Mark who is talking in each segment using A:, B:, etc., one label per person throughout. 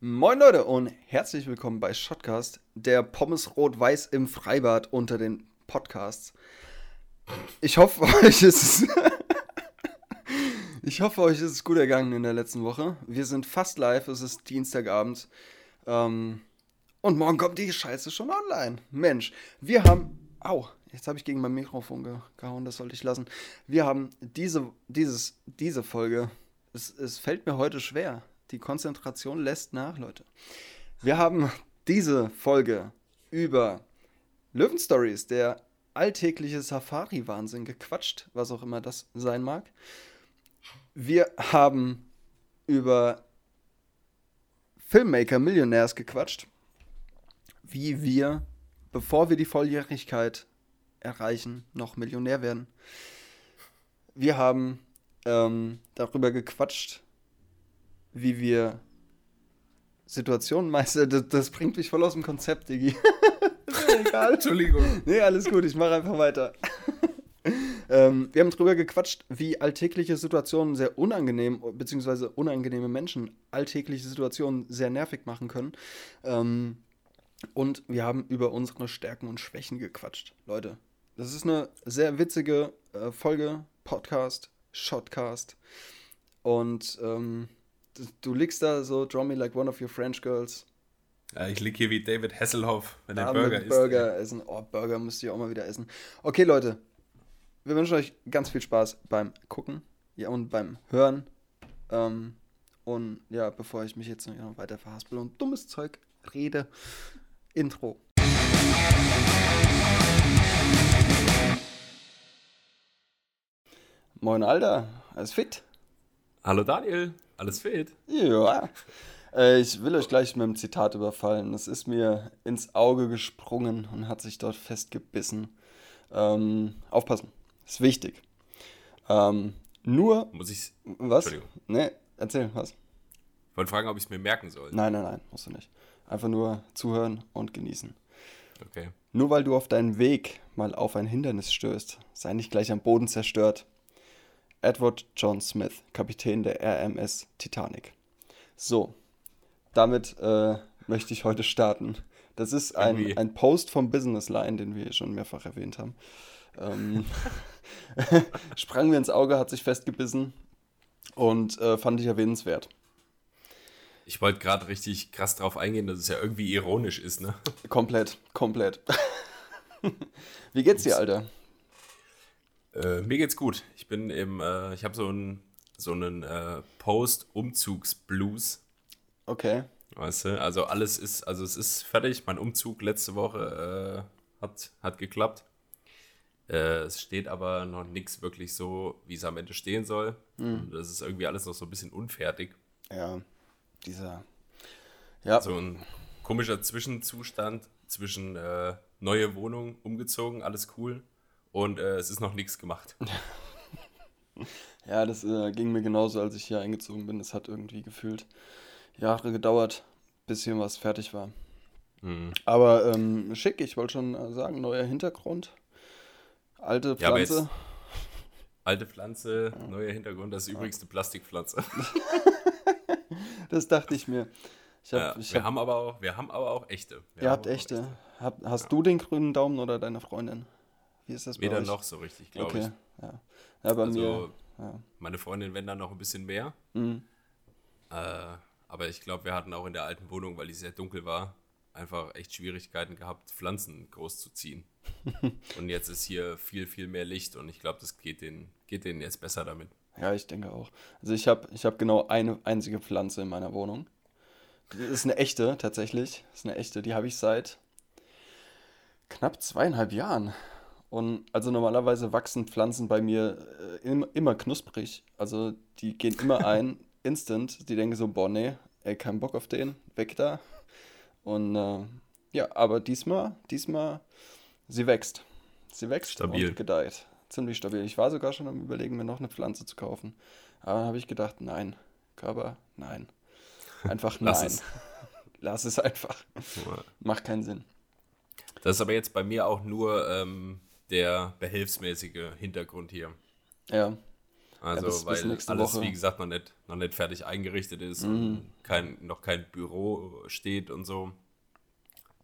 A: Moin Leute und herzlich willkommen bei Shotcast, der Pommes Rot-Weiß im Freibad unter den Podcasts. Ich hoffe, euch ist es Ich hoffe, euch ist es gut ergangen in der letzten Woche. Wir sind fast live, es ist Dienstagabend. Ähm, und morgen kommt die Scheiße schon online. Mensch, wir haben. Au, jetzt habe ich gegen mein Mikrofon ge gehauen, das sollte ich lassen. Wir haben diese, dieses, diese Folge. Es, es fällt mir heute schwer. Die Konzentration lässt nach, Leute. Wir haben diese Folge über Löwenstories, der alltägliche Safari-Wahnsinn gequatscht, was auch immer das sein mag. Wir haben über Filmmaker Millionärs gequatscht, wie wir, bevor wir die Volljährigkeit erreichen, noch Millionär werden. Wir haben ähm, darüber gequatscht, wie wir Situationen meistern. Das, das, bringt mich voll aus dem Konzept, Digi. egal. Entschuldigung. Nee, alles gut, ich mache einfach weiter. ähm, wir haben darüber gequatscht, wie alltägliche Situationen sehr unangenehm, beziehungsweise unangenehme Menschen alltägliche Situationen sehr nervig machen können. Ähm, und wir haben über unsere Stärken und Schwächen gequatscht. Leute, das ist eine sehr witzige äh, Folge, Podcast, Shotcast. Und ähm, du, du liegst da so, draw me like one of your French girls.
B: Ja, ich liege hier wie David Hasselhoff, wenn er
A: Burger isst. Burger essen. Oh, Burger müsst ihr auch mal wieder essen. Okay, Leute. Wir wünschen euch ganz viel Spaß beim Gucken ja, und beim Hören. Ähm, und ja, bevor ich mich jetzt noch weiter verhaspel und dummes Zeug rede, Intro. Moin, Alter. Alles fit?
B: Hallo, Daniel. Alles fit?
A: Ja. Äh, ich will euch gleich mit einem Zitat überfallen. Das ist mir ins Auge gesprungen und hat sich dort festgebissen. Ähm, aufpassen. Ist wichtig. Ähm, nur.
B: Muss ich.
A: Was? Ne, erzähl, was?
B: Ich wollte fragen, ob ich es mir merken soll.
A: Nein, nein, nein, musst du nicht. Einfach nur zuhören und genießen.
B: Okay.
A: Nur weil du auf deinem Weg mal auf ein Hindernis stößt, sei nicht gleich am Boden zerstört. Edward John Smith, Kapitän der RMS Titanic. So, damit äh, möchte ich heute starten. Das ist ein, ein Post vom Business Line, den wir schon mehrfach erwähnt haben. Ähm, sprang mir ins Auge, hat sich festgebissen und äh, fand ich erwähnenswert.
B: Ich wollte gerade richtig krass drauf eingehen, dass es ja irgendwie ironisch ist, ne?
A: Komplett, komplett. Wie geht's dir, Alter?
B: Äh, mir geht's gut. Ich bin im, äh, ich habe so einen so einen äh, Post-Umzugs-Blues.
A: Okay.
B: Weißt du, also alles ist, also es ist fertig. Mein Umzug letzte Woche äh, hat, hat geklappt. Äh, es steht aber noch nichts wirklich so, wie es am Ende stehen soll. Mhm. Das ist irgendwie alles noch so ein bisschen unfertig.
A: Ja, dieser.
B: Ja. So ein komischer Zwischenzustand zwischen äh, neue Wohnung, umgezogen, alles cool. Und äh, es ist noch nichts gemacht.
A: ja, das äh, ging mir genauso, als ich hier eingezogen bin. Es hat irgendwie gefühlt Jahre gedauert, bis hier was fertig war. Mhm. Aber ähm, schick, ich wollte schon äh, sagen, neuer Hintergrund. Alte Pflanze. Ja,
B: alte Pflanze, ja. neuer Hintergrund, das ist übrigens eine Plastikpflanze.
A: das dachte ich mir. Ich
B: hab, ja, ich wir, hab, haben aber auch, wir haben aber auch echte. Wir
A: Ihr habt echte. echte. Hab, hast ja. du den grünen Daumen oder deine Freundin?
B: Wie ist das bei Weder euch? noch so richtig, glaube okay.
A: ich. Ja. ja, bei also, mir.
B: Meine Freundin, wenn dann noch ein bisschen mehr. Mhm. Äh, aber ich glaube, wir hatten auch in der alten Wohnung, weil die sehr dunkel war, einfach echt Schwierigkeiten gehabt, Pflanzen groß zu ziehen. und jetzt ist hier viel, viel mehr Licht und ich glaube, das geht denen, geht denen jetzt besser damit.
A: Ja, ich denke auch. Also ich habe ich hab genau eine einzige Pflanze in meiner Wohnung. Das ist eine echte, tatsächlich. Das ist eine echte. Die habe ich seit knapp zweieinhalb Jahren. Und also normalerweise wachsen Pflanzen bei mir äh, immer, immer knusprig. Also die gehen immer ein, instant. Die denken so, boah, nee, ey, kein Bock auf den, weg da. Und äh, ja, aber diesmal, diesmal, sie wächst. Sie wächst
B: stabil.
A: und gedeiht. Ziemlich stabil. Ich war sogar schon am überlegen, mir noch eine Pflanze zu kaufen. Aber dann habe ich gedacht, nein. Körper, nein. Einfach Lass nein. Es. Lass es einfach. Macht keinen Sinn.
B: Das ist aber jetzt bei mir auch nur ähm, der behelfsmäßige Hintergrund hier.
A: Ja.
B: Also,
A: Ja, bis- bis
B: weil
A: nächste
B: alles,
A: Woche.
B: wie gesagt, noch nicht, noch nicht fertig eingerichtet ist
A: Mhm.
B: und kein, noch kein Büro steht und so.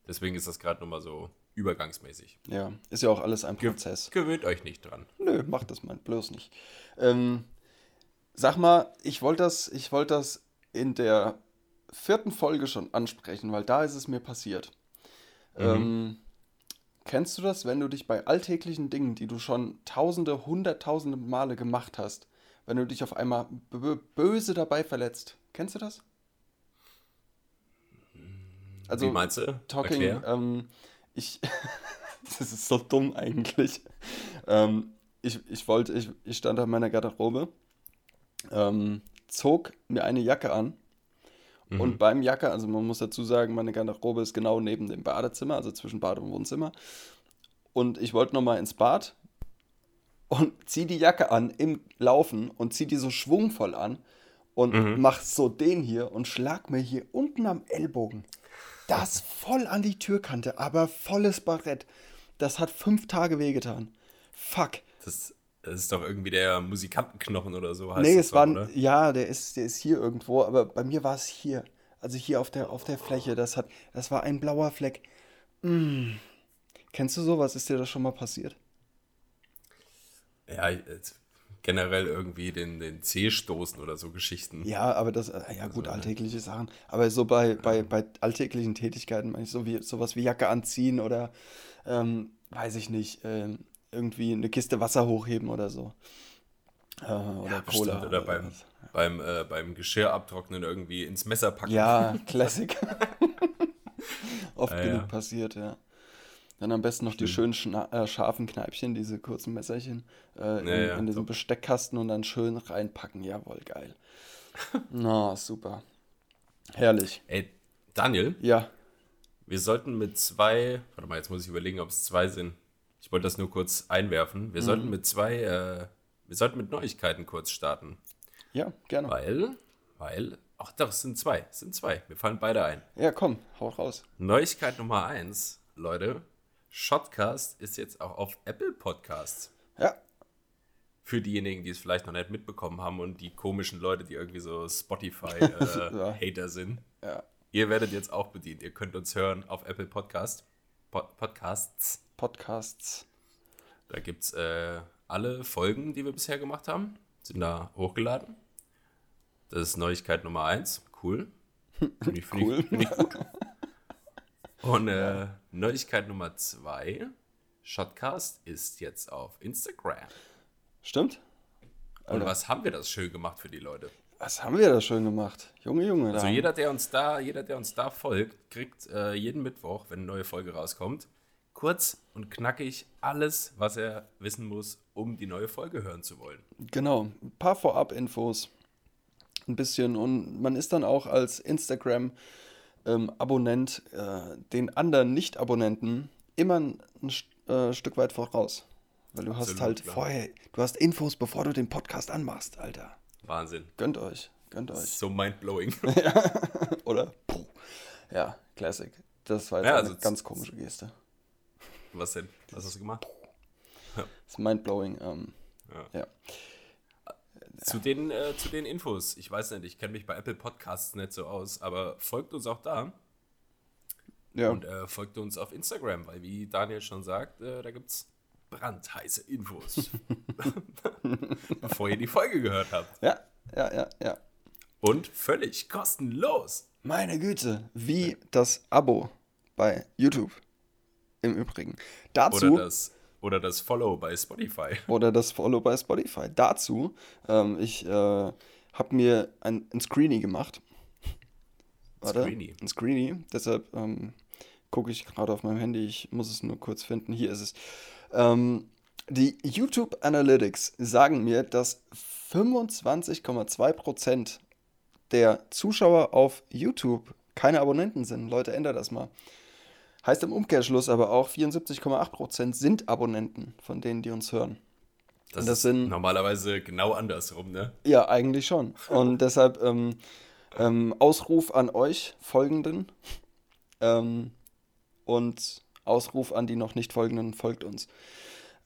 B: Deswegen ist das gerade nochmal so übergangsmäßig.
A: Ja, ist ja auch alles ein Prozess.
B: Gewöhnt euch nicht dran.
A: Nö, mach das mal bloß nicht. Ähm, sag mal, ich wollte das, ich wollte das in der vierten Folge schon ansprechen, weil da ist es mir passiert. Ähm, kennst du das, wenn du dich bei alltäglichen Dingen, die du schon tausende, hunderttausende Male gemacht hast, wenn du dich auf einmal bö- böse dabei verletzt? Kennst du das? Also,
B: wie meinst du?
A: Talking, ähm, ich, das ist so dumm eigentlich. Ähm, ich, ich wollte, ich, ich stand an meiner Garderobe, ähm, zog mir eine Jacke an
B: Mhm.
A: und beim Jacke, also man muss dazu sagen, meine Garderobe ist genau neben dem Badezimmer, also zwischen Bad und Wohnzimmer. Und ich wollte nochmal ins Bad und zieh die Jacke an im Laufen und zieh die so schwungvoll an und
B: Mhm.
A: mach so den hier und schlag mir hier unten am Ellbogen das voll an die Türkante, aber volles Barett. Das hat fünf Tage wehgetan. Fuck.
B: Das, das ist doch irgendwie der Musikantenknochen oder so. Heißt
A: nee, es war,
B: oder?
A: ja, der ist, der ist hier irgendwo, aber bei mir war es hier. Also hier auf der, auf der Fläche. Das hat, das war ein blauer Fleck. Mm. Kennst du sowas? Ist dir das schon mal passiert?
B: Ja, generell irgendwie den, den Zeh stoßen oder so Geschichten.
A: Ja, aber das, äh, ja gut, alltägliche Sachen. Aber so bei, bei, bei alltäglichen Tätigkeiten, meine ich, so wie sowas wie Jacke anziehen oder, ähm, weiß ich nicht, ähm, irgendwie eine Kiste Wasser hochheben oder so. Äh, oder
B: Ja,
A: Cola.
B: bestimmt. Oder beim,
A: was.
B: beim, äh, beim Geschirr abtrocknen irgendwie ins Messer packen.
A: Ja, Classic. Oft
B: Ja,
A: genug
B: ja.
A: passiert, ja. Dann am besten noch die schönen schna äh, scharfen Kneipchen, diese kurzen Messerchen, äh, in,
B: Ja, ja,
A: in diesem. Besteckkasten und dann schön reinpacken. Jawohl, geil. Na, super. Herrlich.
B: Ey, Daniel,
A: Ja,
B: wir sollten mit zwei, warte mal, jetzt muss ich überlegen, ob es zwei sind. Ich wollte das nur kurz einwerfen. Wir
A: Mhm.
B: sollten mit zwei, äh, wir sollten mit Neuigkeiten kurz starten.
A: ja, gerne.
B: Weil, weil, ach doch, es sind zwei, es sind zwei. Mir fallen beide ein.
A: Ja, komm, hau raus.
B: Neuigkeit Nummer eins, Leute. Shotcast ist jetzt auch auf Apple Podcasts.
A: Ja,
B: Für diejenigen, die es vielleicht noch nicht mitbekommen haben und die komischen Leute, die irgendwie so Spotify-Hater sind.
A: ja.
B: Ihr werdet jetzt auch bedient. Ihr könnt uns hören auf Apple Podcast, Pod Podcasts.
A: Podcasts.
B: Da gibt es äh, alle Folgen, die wir bisher gemacht haben, sind da hochgeladen. Das ist Neuigkeit Nummer eins. Cool. Finde ich, find
A: Cool.
B: ich, find ich gut. Und äh, Neuigkeit Nummer zwei. Shotcast ist jetzt auf Instagram.
A: Stimmt?
B: Und
A: Alter.
B: was haben wir das schön gemacht für die Leute?
A: Was haben wir da schön gemacht? Junge, Junge.
B: Also jeder, der uns da, jeder, der uns da folgt, kriegt äh, jeden Mittwoch, wenn eine neue Folge rauskommt, kurz und knackig alles, was er wissen muss, um die neue Folge hören zu wollen.
A: Genau, ein paar Vorab-Infos. Ein bisschen. Und man ist dann auch als Instagram-Abonnent äh, den anderen Nicht-Abonnenten immer ein, ein äh, Stück weit voraus. Weil du hast
B: Absolut,
A: halt
B: klar.
A: vorher, du hast Infos, bevor du den Podcast anmachst, Alter.
B: Wahnsinn.
A: Gönnt euch, gönnt euch.
B: So mindblowing.
A: Oder? Puh. Ja, Classic. Das war jetzt
B: Ja,
A: eine
B: also z-
A: ganz komische Geste.
B: Was denn? Was hast du gemacht?
A: Das ist mindblowing. Ähm,
B: Ja.
A: ja.
B: Zu den, äh, zu den Infos. Ich weiß nicht, ich kenne mich bei Apple Podcasts nicht so aus, aber folgt uns auch da
A: Ja.
B: und äh, folgt uns auf Instagram, weil wie Daniel schon sagt, äh, da gibt es brandheiße Infos. Bevor ihr die Folge gehört habt.
A: ja, ja, ja, ja.
B: Und völlig kostenlos.
A: Meine Güte, wie das Abo bei YouTube im Übrigen. Dazu,
B: Oder das, oder das Follow bei Spotify.
A: oder das Follow bei Spotify. Dazu, ähm, ich äh, habe mir ein, ein Screenie gemacht. Warte,
B: Screenie.
A: Ein Screenie, deshalb ähm, gucke ich gerade auf meinem Handy, ich muss es nur kurz finden. Hier ist es. Ähm, die YouTube Analytics sagen mir, dass 25,2% der Zuschauer auf YouTube keine Abonnenten sind. Leute, ändert das mal. Heißt im Umkehrschluss aber auch, 74,8% sind Abonnenten von denen, die uns hören.
B: Das,
A: das
B: ist
A: sind-
B: normalerweise genau andersrum, ne?
A: Ja, eigentlich schon. Und deshalb ähm, ähm, Ausruf an euch Folgenden ähm, und Ausruf an die noch nicht Folgenden, folgt uns.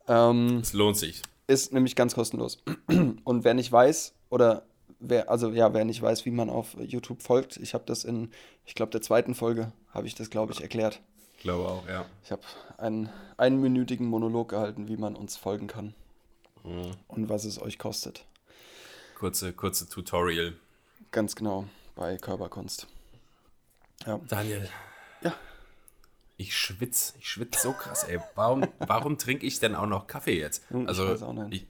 A: Ähm,
B: Es lohnt sich.
A: ist nämlich ganz kostenlos. Und wer nicht weiß, oder wer, also ja, wer nicht weiß, wie man auf YouTube folgt, ich habe das in, ich glaube, der zweiten Folge, habe ich das, glaube ich, erklärt.
B: Ich glaube auch, ja.
A: Ich habe einen einminütigen Monolog gehalten, wie man uns folgen kann. Mhm. Und was es euch kostet.
B: Kurze, kurze Tutorial.
A: Ganz genau, bei Körperkunst.
B: Ja. Daniel. Ja. Ich schwitze, ich schwitze so krass, ey. Warum, warum trinke ich denn auch noch Kaffee jetzt? Hm, also, ich, ich,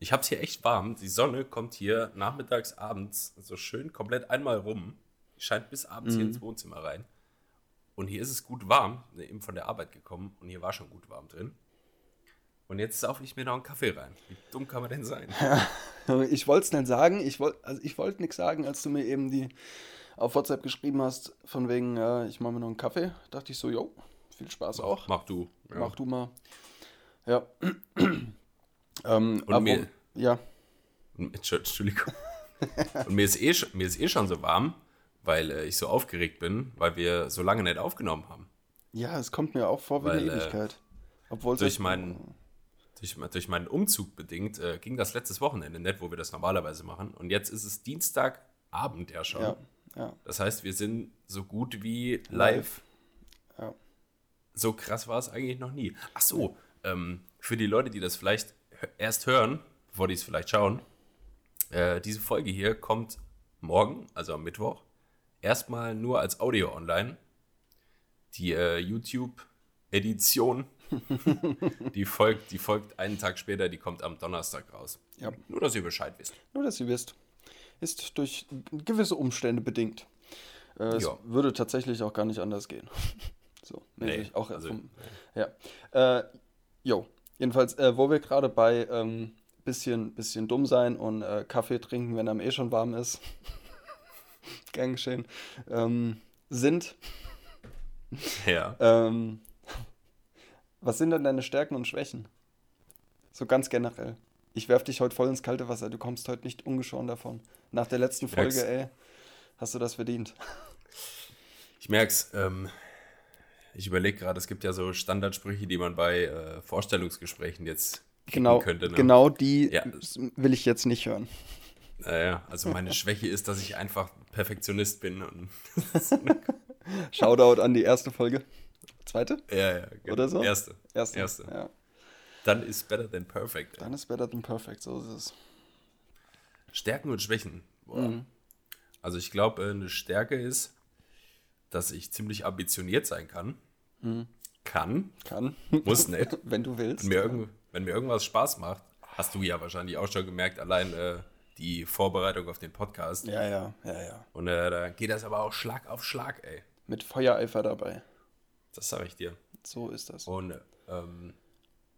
B: ich habe es hier echt warm. Die Sonne kommt hier nachmittags, abends so schön komplett einmal rum. Scheint bis abends mhm. hier ins Wohnzimmer rein. Und hier ist es gut warm, eben von der Arbeit gekommen und hier war schon gut warm drin. Und jetzt saufe ich mir noch einen Kaffee rein. Wie dumm kann man denn sein?
A: Ja, ich wollte es nicht sagen. Ich wollte also ich wollt nichts sagen, als du mir eben die auf WhatsApp geschrieben hast, von wegen, äh, ich mache mir noch einen Kaffee. Dachte ich so, jo, viel Spaß
B: mach,
A: auch.
B: Mach du.
A: Ja. Mach du mal. Ja. ähm, Und mir, ja.
B: Entschuldigung. Und mir ist, eh, mir ist eh schon so warm, weil äh, ich so aufgeregt bin, weil wir so lange nicht aufgenommen haben.
A: Ja, es kommt mir auch vor wie weil, eine äh, Ewigkeit.
B: Obwohl durch meinen durch, durch meinen Umzug bedingt äh, ging das letztes Wochenende nicht, wo wir das normalerweise machen. Und jetzt ist es Dienstagabend ja schon. Ja, ja. Das heißt, wir sind so gut wie live. live. Ja. So krass war es eigentlich noch nie. Ach so, ähm, für die Leute, die das vielleicht erst hören, bevor die es vielleicht schauen, äh, diese Folge hier kommt morgen, also am Mittwoch, erstmal nur als Audio online. Die äh, YouTube-Edition, die folgt, die folgt einen Tag später, die kommt am Donnerstag raus. Ja. Nur, dass ihr Bescheid wisst.
A: Nur, dass ihr wisst. Ist durch gewisse Umstände bedingt. Äh, es würde tatsächlich auch gar nicht anders gehen. so, nee, auch also, vom, nee. Ja. Äh, jo, jedenfalls, äh, wo wir gerade bei ähm, bisschen, bisschen dumm sein und äh, Kaffee trinken, wenn er eh schon warm ist. Gern geschehen. Ähm, sind.
B: Ja.
A: Ähm, was sind denn deine Stärken und Schwächen? So ganz generell. Ich werf dich heute voll ins kalte Wasser. Du kommst heute nicht ungeschoren davon. Nach der letzten Folge, merk's. ey, hast du das verdient.
B: Ich merk's. Ähm, ich überlege gerade, es gibt ja so Standardsprüche, die man bei äh, Vorstellungsgesprächen jetzt
A: genau, könnte. Ne? Genau die ja. will ich jetzt nicht hören.
B: Naja, also meine Schwäche ist, dass ich einfach Perfektionist bin. Und
A: Shoutout an die erste Folge. Zweite?
B: Ja, ja.
A: Genau. Oder so?
B: Erste.
A: Erste.
B: Erste.
A: Ja.
B: Dann ist better than perfect.
A: Dann ist better than perfect, so ist es.
B: Stärken und Schwächen. Mhm. Also ich glaube, eine Stärke ist, dass ich ziemlich ambitioniert sein kann. Mhm. Kann.
A: Kann.
B: Muss nicht.
A: Wenn du willst.
B: Wenn mir, irgend, wenn mir irgendwas Spaß macht, hast du ja wahrscheinlich auch schon gemerkt, allein äh, die Vorbereitung auf den Podcast.
A: Ja, ja, ja, ja.
B: Und äh, da geht das aber auch Schlag auf Schlag, ey.
A: Mit Feuereifer dabei.
B: Das sage ich dir.
A: So ist das.
B: Und ähm,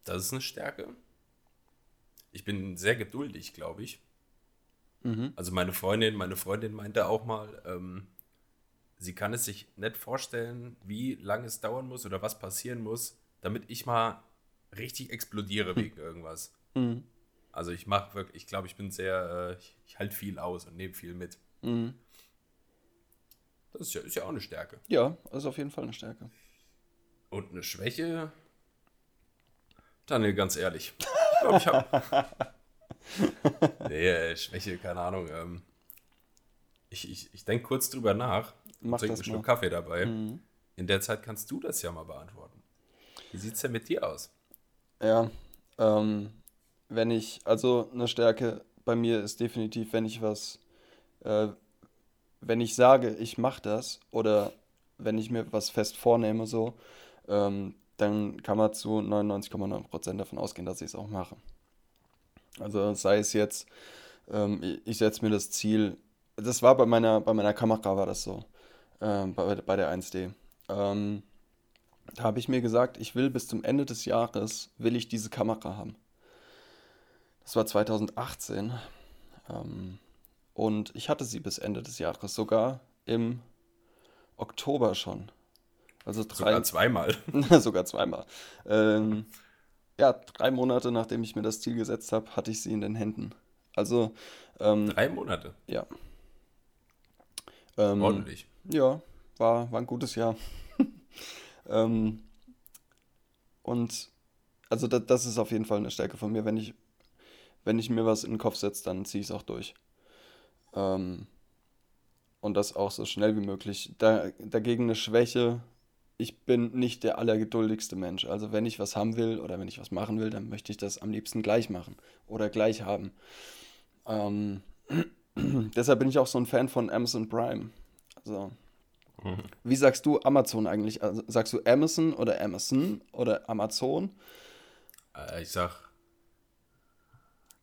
B: das ist eine Stärke. Ich bin sehr geduldig, glaube ich. Mhm. Also meine Freundin, meine Freundin meinte auch mal, ähm, sie kann es sich nicht vorstellen, wie lange es dauern muss oder was passieren muss, damit ich mal richtig explodiere wegen irgendwas. Mhm. Also ich mache wirklich, ich glaube, ich bin sehr, äh, ich, ich halte viel aus und nehme viel mit. Mhm. Das ist ja, ist ja auch eine Stärke.
A: Ja, also auf jeden Fall eine Stärke.
B: Und eine Schwäche? Daniel, ganz ehrlich. Ich glaube, ich habe. nee, äh, Schwäche, keine Ahnung. Ähm, ich ich, ich denke kurz drüber nach und trinke einen Schluck Kaffee dabei. Mhm. In der Zeit kannst du das ja mal beantworten. Wie sieht es denn mit dir aus?
A: Ja, ähm, wenn ich, also eine Stärke bei mir ist definitiv, wenn ich was, äh, wenn ich sage, ich mache das oder wenn ich mir was fest vornehme, so, ähm, dann kann man zu 99,9% davon ausgehen, dass ich es auch mache. Also sei es jetzt, ähm, ich setze mir das Ziel, das war bei meiner, bei meiner Kamera war das so, ähm, bei, bei der 1D. Ähm, da habe ich mir gesagt, ich will bis zum Ende des Jahres, will ich diese Kamera haben. Das war 2018. Ähm, und ich hatte sie bis Ende des Jahres, sogar im Oktober schon. Also drei,
B: sogar zweimal.
A: sogar zweimal. Ähm, ja, drei Monate nachdem ich mir das Ziel gesetzt habe, hatte ich sie in den Händen. Also. Ähm,
B: drei Monate?
A: Ja.
B: Ähm, Ordentlich.
A: Ja, war, war ein gutes Jahr. ähm, und also das, das ist auf jeden Fall eine Stärke von mir, wenn ich wenn ich mir was in den Kopf setze, dann ziehe ich es auch durch. Ähm, und das auch so schnell wie möglich. Da, dagegen eine Schwäche, ich bin nicht der allergeduldigste Mensch. Also wenn ich was haben will oder wenn ich was machen will, dann möchte ich das am liebsten gleich machen oder gleich haben. Ähm, deshalb bin ich auch so ein Fan von Amazon Prime. Also, mhm. wie sagst du Amazon eigentlich? Also, sagst du Amazon oder Amazon oder Amazon?
B: Äh, ich sag,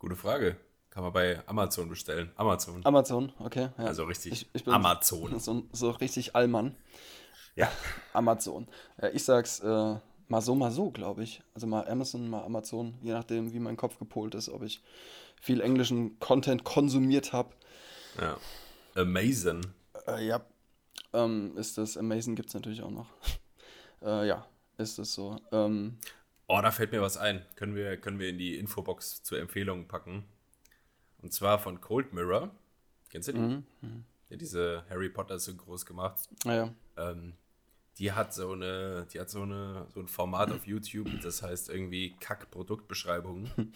B: gute Frage. Kann man bei Amazon bestellen. Amazon.
A: Amazon, okay.
B: Ja. Also richtig
A: ich, ich
B: Amazon.
A: So, so richtig Allmann.
B: Ja.
A: Amazon. Ja, ich sag's äh, mal so, mal so, glaube ich. Also mal Amazon, mal Amazon, je nachdem, wie mein Kopf gepolt ist, ob ich viel englischen Content konsumiert habe.
B: Ja. Amazon.
A: Äh, ja. Ähm, ist das Amazon gibt es natürlich auch noch. äh, ja, ist es so. Ähm,
B: oh, da fällt mir was ein. Können wir, können wir in die Infobox zur Empfehlung packen. Und zwar von Cold Mirror. Kennst du die? Mhm. Ja, diese Harry Potter Synchros gemacht.
A: Ah, ja.
B: Ähm, die hat so eine, die hat so eine, so ein Format auf YouTube, das heißt irgendwie Kack-Produktbeschreibungen.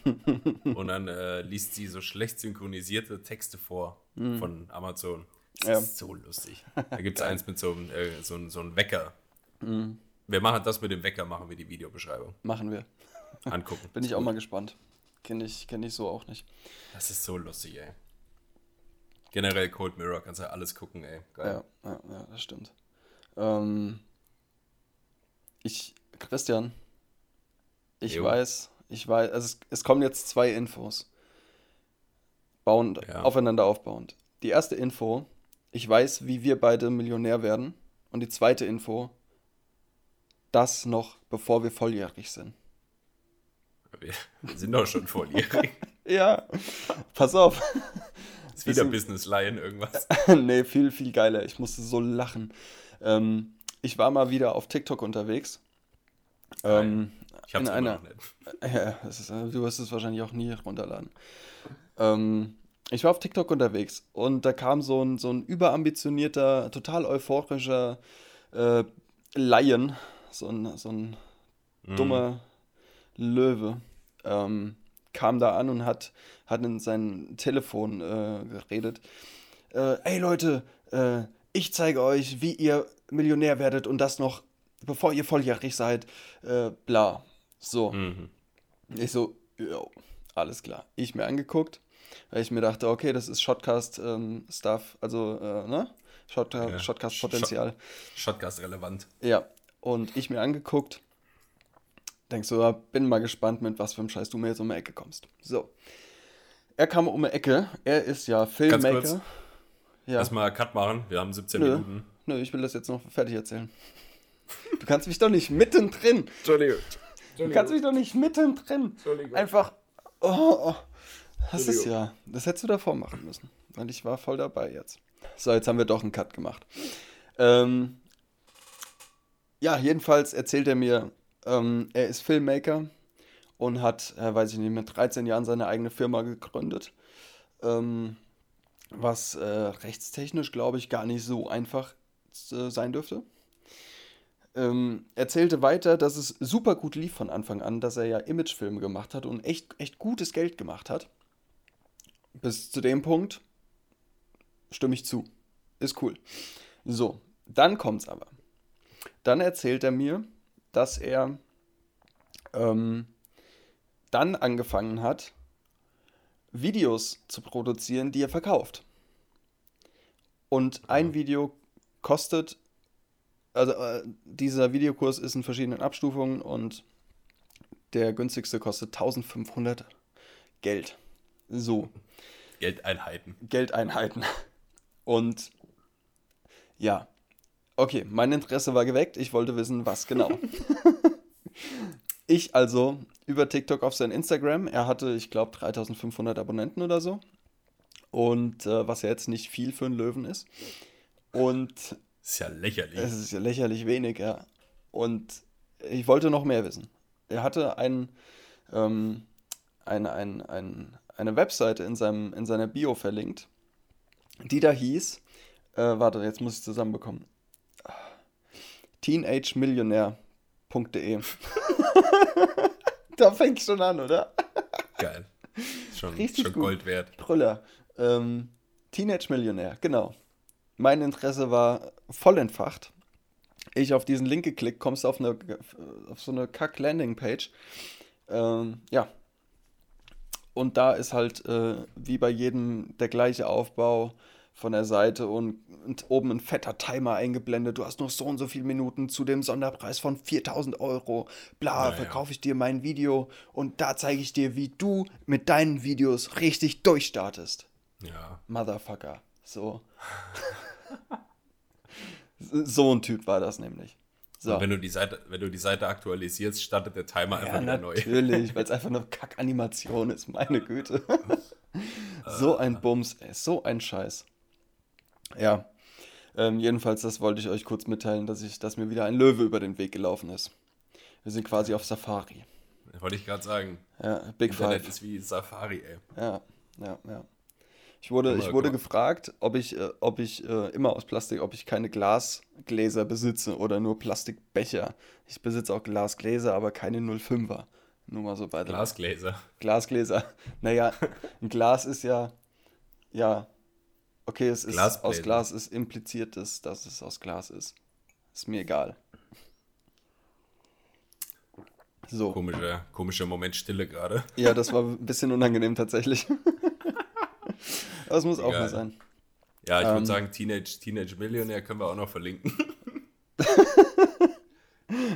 B: und dann äh, liest sie so schlecht synchronisierte Texte vor mhm. von Amazon. Das ja. ist so lustig. Da gibt es eins mit so einem, äh, so, so einem Wecker. Mhm. Wir machen das mit dem Wecker, machen wir die Videobeschreibung.
A: Machen wir.
B: Angucken.
A: Bin ich auch mal gespannt. Kenne ich, kenn ich so auch nicht.
B: Das ist so lustig, ey. Generell Cold Mirror, kannst du ja alles gucken, ey.
A: Geil. Ja, ja, ja das stimmt. Ähm, ich, Christian, ich jo. weiß, ich weiß, also es, es, kommen jetzt zwei Infos. Bauend, ja. aufeinander aufbauend. Die erste Info, ich weiß, wie wir beide Millionär werden. Und die zweite Info, das noch, bevor wir volljährig sind.
B: Wir sind doch schon volljährig.
A: ja, pass auf.
B: Ist wieder Business Lion irgendwas.
A: nee, viel, viel geiler. Ich musste so lachen. Ähm, ich war mal wieder auf TikTok unterwegs. Ähm,
B: ich hab's in einer, noch nicht.
A: Ja, ist, du wirst es wahrscheinlich auch nie runterladen. Ähm, ich war auf TikTok unterwegs und da kam so ein, so ein überambitionierter, total euphorischer äh, Lion, so ein, so ein mm. dummer Löwe, ähm, kam da an und hat, hat in sein Telefon äh, geredet. Äh, ey Leute, äh, ich zeige euch, wie ihr Millionär werdet und das noch, bevor ihr volljährig seid, äh, bla. So. Mhm. Ich so, jo, alles klar. Ich mir angeguckt, weil ich mir dachte, okay, das ist Shotcast-Stuff, ähm, also, äh, ne? Shot, ja. Shotcast-Potenzial.
B: Shotcast-relevant.
A: Ja, und ich mir angeguckt, denkst du, bin mal gespannt, mit was für einem Scheiß du mir jetzt um die Ecke kommst. So. Er kam um die Ecke, er ist ja Filmmaker.
B: Ja. Erstmal Cut machen, wir haben 17 Nö. Minuten.
A: Nö, ich will das jetzt noch fertig erzählen. Du kannst mich doch nicht mittendrin.
B: Entschuldigung.
A: Du kannst mich doch nicht mittendrin. Entschuldigung. Einfach. Oh, oh. Das ist ja. Das hättest du davor machen müssen. Weil ich war voll dabei jetzt. So, jetzt haben wir doch einen Cut gemacht. Ähm, ja, jedenfalls erzählt er mir, ähm, er ist Filmmaker und hat, äh, weiß ich nicht, mit 13 Jahren seine eigene Firma gegründet. Ähm, was äh, rechtstechnisch, glaube ich, gar nicht so einfach äh, sein dürfte. Ähm, erzählte weiter, dass es super gut lief von Anfang an, dass er ja Imagefilme gemacht hat und echt, echt gutes Geld gemacht hat. Bis zu dem Punkt stimme ich zu. Ist cool. So, dann kommt's aber. Dann erzählt er mir, dass er ähm, dann angefangen hat, Videos zu produzieren, die er verkauft. Und ein Video kostet, also äh, dieser Videokurs ist in verschiedenen Abstufungen und der günstigste kostet 1500 Geld. So.
B: Geldeinheiten.
A: Geldeinheiten. Und ja, okay, mein Interesse war geweckt. Ich wollte wissen, was genau. ich also über TikTok auf sein Instagram. Er hatte, ich glaube, 3500 Abonnenten oder so. Und äh, was ja jetzt nicht viel für einen Löwen ist. Und.
B: Das ist ja lächerlich.
A: Es ist ja lächerlich wenig, ja. Und ich wollte noch mehr wissen. Er hatte ein, ähm, ein, ein, ein, eine Webseite in, seinem, in seiner Bio verlinkt, die da hieß, äh, warte, jetzt muss ich zusammenbekommen. Teenagemillionär.de da fängt schon an, oder?
B: Geil. schon, Richtig schon gut. Gold wert.
A: Brüller. Ähm, Teenage-Millionär, genau. Mein Interesse war voll entfacht. Ich auf diesen Link geklickt, kommst du auf, eine, auf so eine Kack-Landing-Page. Ähm, ja. Und da ist halt äh, wie bei jedem der gleiche Aufbau von der Seite und, und, oben ein fetter Timer eingeblendet. Du hast noch so und so viele Minuten zu dem Sonderpreis von 4000 Euro. Bla, naja. verkaufe ich dir mein Video und da zeige ich dir, wie du mit deinen Videos richtig durchstartest.
B: Ja.
A: Motherfucker. So. so ein Typ war das nämlich.
B: So. wenn du, die Seite, wenn du die Seite aktualisierst, startet der Timer einfach ja, wieder
A: neu. Natürlich, weil es einfach eine Kackanimation ist, meine Güte. so ein Bums, ey, so ein Scheiß. Ja, ähm, jedenfalls, das wollte ich euch kurz mitteilen, dass, ich, dass mir wieder ein Löwe über den Weg gelaufen ist. Wir sind quasi auf Safari.
B: Wollte ich gerade sagen.
A: Ja, Big
B: Internet
A: Five.
B: ist wie Safari, ey.
A: Ja, ja, ja. Ich wurde, ich wurde gefragt, ob ich, äh, ob ich äh, immer aus Plastik, ob ich keine Glasgläser besitze oder nur Plastikbecher. Ich besitze auch Glasgläser, aber keine 05er. Nur mal so beide.
B: Glasgläser.
A: Glasgläser. Naja, ein Glas ist ja, ja, okay, es ist aus Glas ist impliziert, dass, dass es aus Glas ist. Ist mir egal.
B: So. Komischer, komischer Moment Stille gerade.
A: Ja, das war ein bisschen unangenehm tatsächlich. Das muss Egal. auch mal sein.
B: Ja, ich ähm, würde sagen, Teenage, Teenage Millionär können wir auch noch verlinken.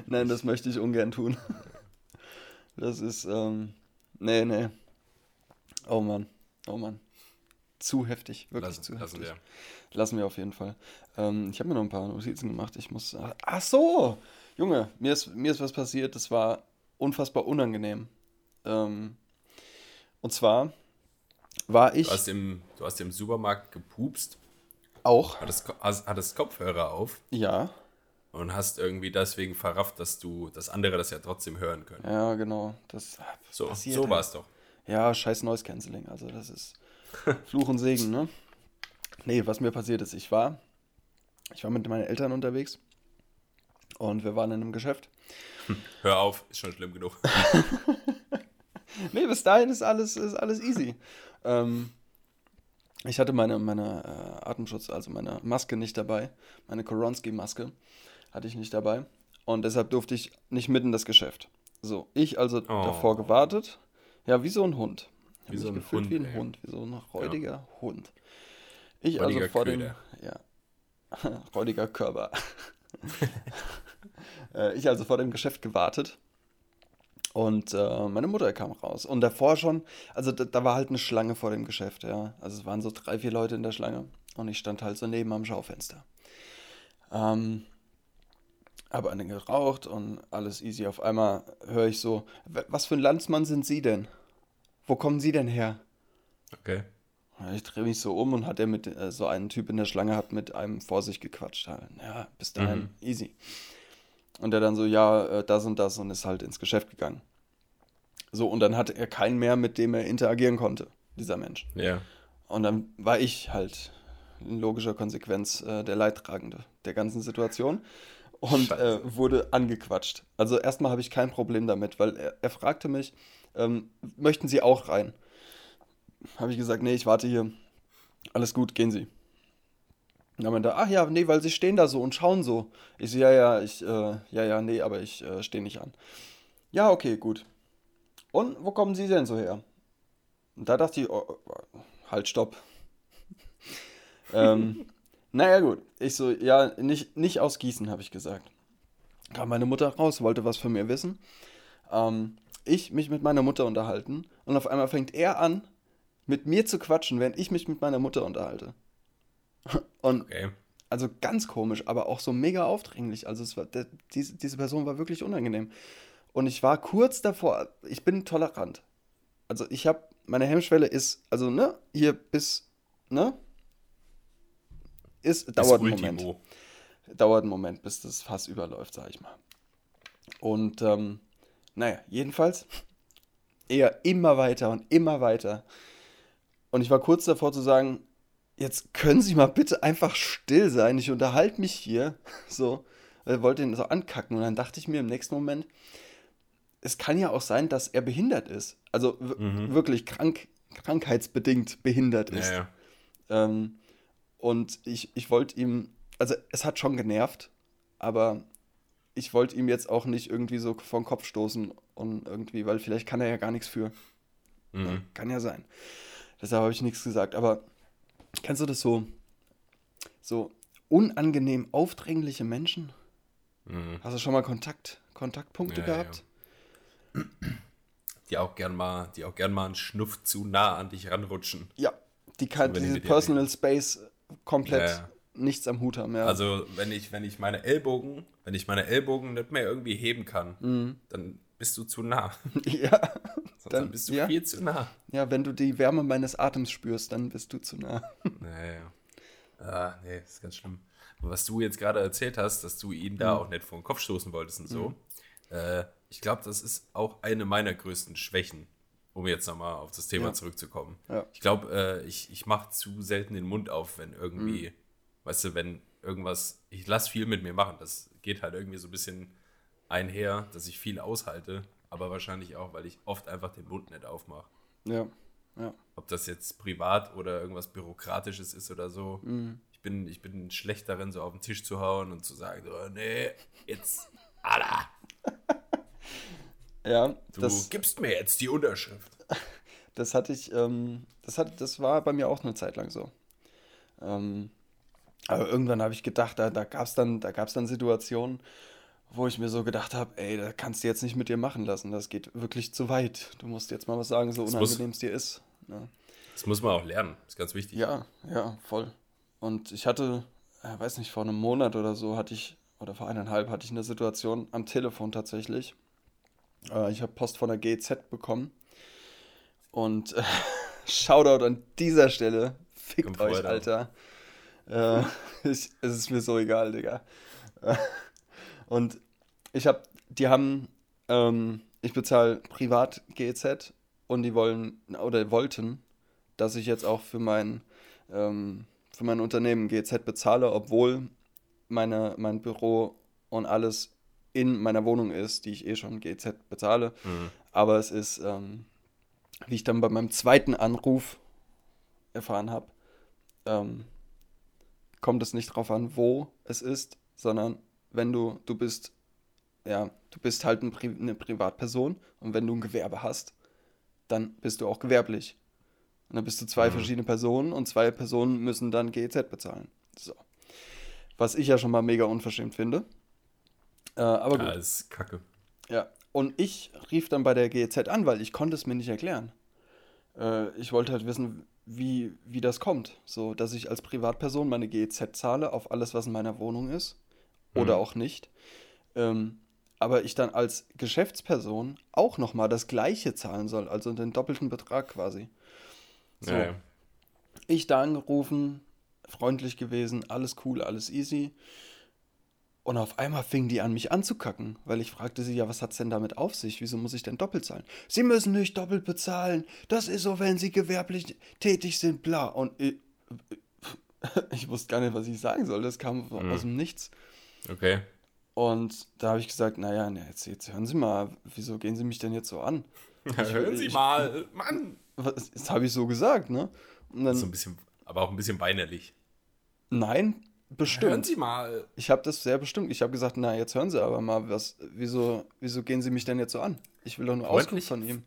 A: Nein, das möchte ich ungern tun. Das ist, ähm, nee, nee. Oh Mann, oh Mann. Zu heftig, wirklich lassen, zu heftig. Lassen wir. Lassen wir auf jeden Fall. Ähm, ich habe mir noch ein paar Notizen gemacht. Ich muss, ach so, Junge, mir ist, mir ist was passiert, das war unfassbar unangenehm. Ähm, und zwar war ich.
B: Du hast im, du hast im Supermarkt gepupst.
A: Auch.
B: Hattest, hattest Kopfhörer auf.
A: Ja.
B: Und hast irgendwie deswegen verrafft, dass du, dass andere das ja trotzdem hören können.
A: Ja, genau. Das
B: so, so war es doch.
A: Ja, scheiß Noise Cancelling. Also das ist Fluch und Segen, ne? Nee, was mir passiert ist, ich war, ich war mit meinen Eltern unterwegs und wir waren in einem Geschäft.
B: Hör auf, ist schon schlimm genug.
A: nee, bis dahin ist alles, ist alles easy. Ähm, ich hatte meine, meine äh, Atemschutz, also meine Maske nicht dabei. Meine Koronski-Maske hatte ich nicht dabei. Und deshalb durfte ich nicht mitten das Geschäft. So, ich also oh. davor gewartet. Ja, wie so ein Hund.
B: Wie so ein gefühlt Hund.
A: Wie ein ey. Hund, wie so ein räudiger ja. Hund. Ich räudiger also vor Köder. dem. Ja. räudiger Körper. Äh, ich also vor dem Geschäft gewartet und äh, meine Mutter kam raus. Und davor schon, also da, da, war halt eine Schlange vor dem Geschäft, ja. Also es waren so drei, vier Leute in der Schlange. Und ich stand halt so neben am Schaufenster. Ähm, habe eine geraucht und alles easy. Auf einmal höre ich so, was für ein Landsmann sind Sie denn? Wo kommen Sie denn her?
B: Okay.
A: Ich drehe mich so um und hat er mit, äh, so einen Typ in der Schlange hat mit einem vor sich gequatscht. Ja, bis dahin, mhm. easy. Und der dann so, ja, äh, das und das und ist halt ins Geschäft gegangen. So, und dann hatte er keinen mehr, mit dem er interagieren konnte, dieser Mensch.
B: Ja.
A: Und dann war ich halt in logischer Konsequenz äh, der Leidtragende der ganzen Situation und äh, wurde angequatscht. Also erstmal habe ich kein Problem damit, weil er, er fragte mich, ähm, möchten Sie auch rein? Habe ich gesagt, nee, ich warte hier. Alles gut, gehen Sie. Und dann meinte er, ach ja, nee, weil sie stehen da so und schauen so. Ich so, ja, ja, ich, äh, ja, ja, nee, aber ich äh, stehe nicht an. Ja, okay, gut. Und wo kommen Sie denn so her? Und da dachte ich, oh, oh, halt, stopp. ähm, naja, gut. Ich so, ja, nicht, nicht aus Gießen, habe ich gesagt. Kam meine Mutter raus, wollte was von mir wissen. Ähm, ich mich mit meiner Mutter unterhalten und auf einmal fängt er an, mit mir zu quatschen, während ich mich mit meiner Mutter unterhalte. Und okay. also ganz komisch, aber auch so mega aufdringlich. Also es war, der, diese, diese Person war wirklich unangenehm. Und ich war kurz davor, ich bin tolerant. Also ich habe, meine Hemmschwelle ist, also ne, hier bis, ne, ist, dauert einen Moment. Dauert einen Moment, bis das Fass überläuft, sag ich mal. Und, ähm, naja, jedenfalls eher immer weiter und immer weiter. Und ich war kurz davor zu sagen, jetzt können Sie mal bitte einfach still sein, ich unterhalte mich hier. So, er wollte ihn so ankacken und dann dachte ich mir im nächsten Moment, es kann ja auch sein, dass er behindert ist. Also mhm. wirklich krank, krankheitsbedingt behindert ist. Ja, ja. Ähm, und ich, ich wollte ihm, also es hat schon genervt, aber ich wollte ihm jetzt auch nicht irgendwie so vor den Kopf stoßen und irgendwie, weil vielleicht kann er ja gar nichts für. Mhm. Kann ja sein. Deshalb habe ich nichts gesagt. Aber kennst du das so, so unangenehm aufdringliche Menschen? Mhm. Hast du schon mal Kontakt, Kontaktpunkte ja, gehabt?
B: Ja. Die auch gern mal, die auch gern mal einen Schnuff zu nah an dich ranrutschen.
A: Ja, die kann so, diese Personal Space komplett ja, nichts am Hut haben. Ja.
B: Also wenn ich, wenn ich meine Ellbogen, wenn ich meine Ellbogen nicht mehr irgendwie heben kann, mhm. dann bist du zu nah. Ja. Sonst dann, bist du
A: ja. viel zu nah. Ja, wenn du die Wärme meines Atems spürst, dann bist du zu nah.
B: Naja. Ah, nee, das ist ganz schlimm. Was du jetzt gerade erzählt hast, dass du ihn da mhm. auch nicht vor den Kopf stoßen wolltest und so. Mhm. Äh, ich glaube, das ist auch eine meiner größten Schwächen, um jetzt nochmal auf das Thema ja. zurückzukommen. Ja. Ich glaube, äh, ich, ich mache zu selten den Mund auf, wenn irgendwie, mhm. Weißt du, wenn irgendwas, ich lasse viel mit mir machen. Das geht halt irgendwie so ein bisschen einher, dass ich viel aushalte, aber wahrscheinlich auch, weil ich oft einfach den Mund nicht aufmache. Ja, ja. Ob das jetzt privat oder irgendwas Bürokratisches ist oder so. Mhm. Ich, bin, ich bin schlecht darin, so auf den Tisch zu hauen und zu sagen, so, nee, jetzt, Allah. ja, du das, gibst mir jetzt die Unterschrift.
A: Das hatte ich, ähm, das, hat, das war bei mir auch eine Zeit lang so. Ähm, aber irgendwann habe ich gedacht, da, da gab es dann, dann Situationen, wo ich mir so gedacht habe, ey, da kannst du jetzt nicht mit dir machen lassen, das geht wirklich zu weit. Du musst jetzt mal was sagen, so unangenehm es dir ist.
B: Ja. Das muss man auch lernen, ist ganz wichtig.
A: Ja, ja, voll. Und ich hatte, äh, weiß nicht, vor einem Monat oder so hatte ich, oder vor eineinhalb hatte ich eine Situation am Telefon tatsächlich. Äh, ich habe Post von der GZ bekommen. Und äh, Shoutout an dieser Stelle. Fickt Kommt euch, Alter. Äh, ich, es ist mir so egal, Digga. Und ich habe, die haben, ähm, ich bezahle privat GEZ und die wollen oder wollten, dass ich jetzt auch für mein, ähm, für mein Unternehmen GEZ bezahle, obwohl meine, mein Büro und alles in meiner Wohnung ist, die ich eh schon GEZ bezahle. Mhm. Aber es ist, ähm, wie ich dann bei meinem zweiten Anruf erfahren habe, ähm, kommt es nicht darauf an, wo es ist, sondern wenn du, du bist, ja, du bist halt ein Pri eine Privatperson und wenn du ein Gewerbe hast, dann bist du auch gewerblich. Und dann bist du zwei mhm. verschiedene Personen und zwei Personen müssen dann GEZ bezahlen. So. Was ich ja schon mal mega unverschämt finde. Äh, aber gut. Ja, ist kacke. Ja. Und ich rief dann bei der GEZ an, weil ich konnte es mir nicht erklären. Äh, ich wollte halt wissen, wie, wie das kommt. So, dass ich als Privatperson meine GEZ zahle auf alles, was in meiner Wohnung ist oder mhm. auch nicht. Ähm, aber ich dann als Geschäftsperson auch nochmal das gleiche zahlen soll, also den doppelten Betrag quasi. So. Ja, ja. Ich da angerufen, freundlich gewesen, alles cool, alles easy. Und auf einmal fingen die an, mich anzukacken, weil ich fragte sie, ja, was hat's denn damit auf sich? Wieso muss ich denn doppelt zahlen? Sie müssen nicht doppelt bezahlen. Das ist so, wenn sie gewerblich tätig sind, bla. Und ich, ich wusste gar nicht, was ich sagen soll. Das kam mhm. aus dem Nichts. Okay. Und da habe ich gesagt, naja, jetzt, jetzt hören Sie mal, wieso gehen Sie mich denn jetzt so an? Ja, ich, hören Sie ich, mal, Mann! Was, das habe ich so gesagt, ne?
B: Dann, so ein bisschen, aber auch ein bisschen weinerlich.
A: Nein, bestimmt. Hören Sie mal. Ich habe das sehr bestimmt. Ich habe gesagt, na, jetzt hören Sie aber mal, was, wieso, wieso gehen Sie mich denn jetzt so an? Ich will doch nur Auskunft von ihm.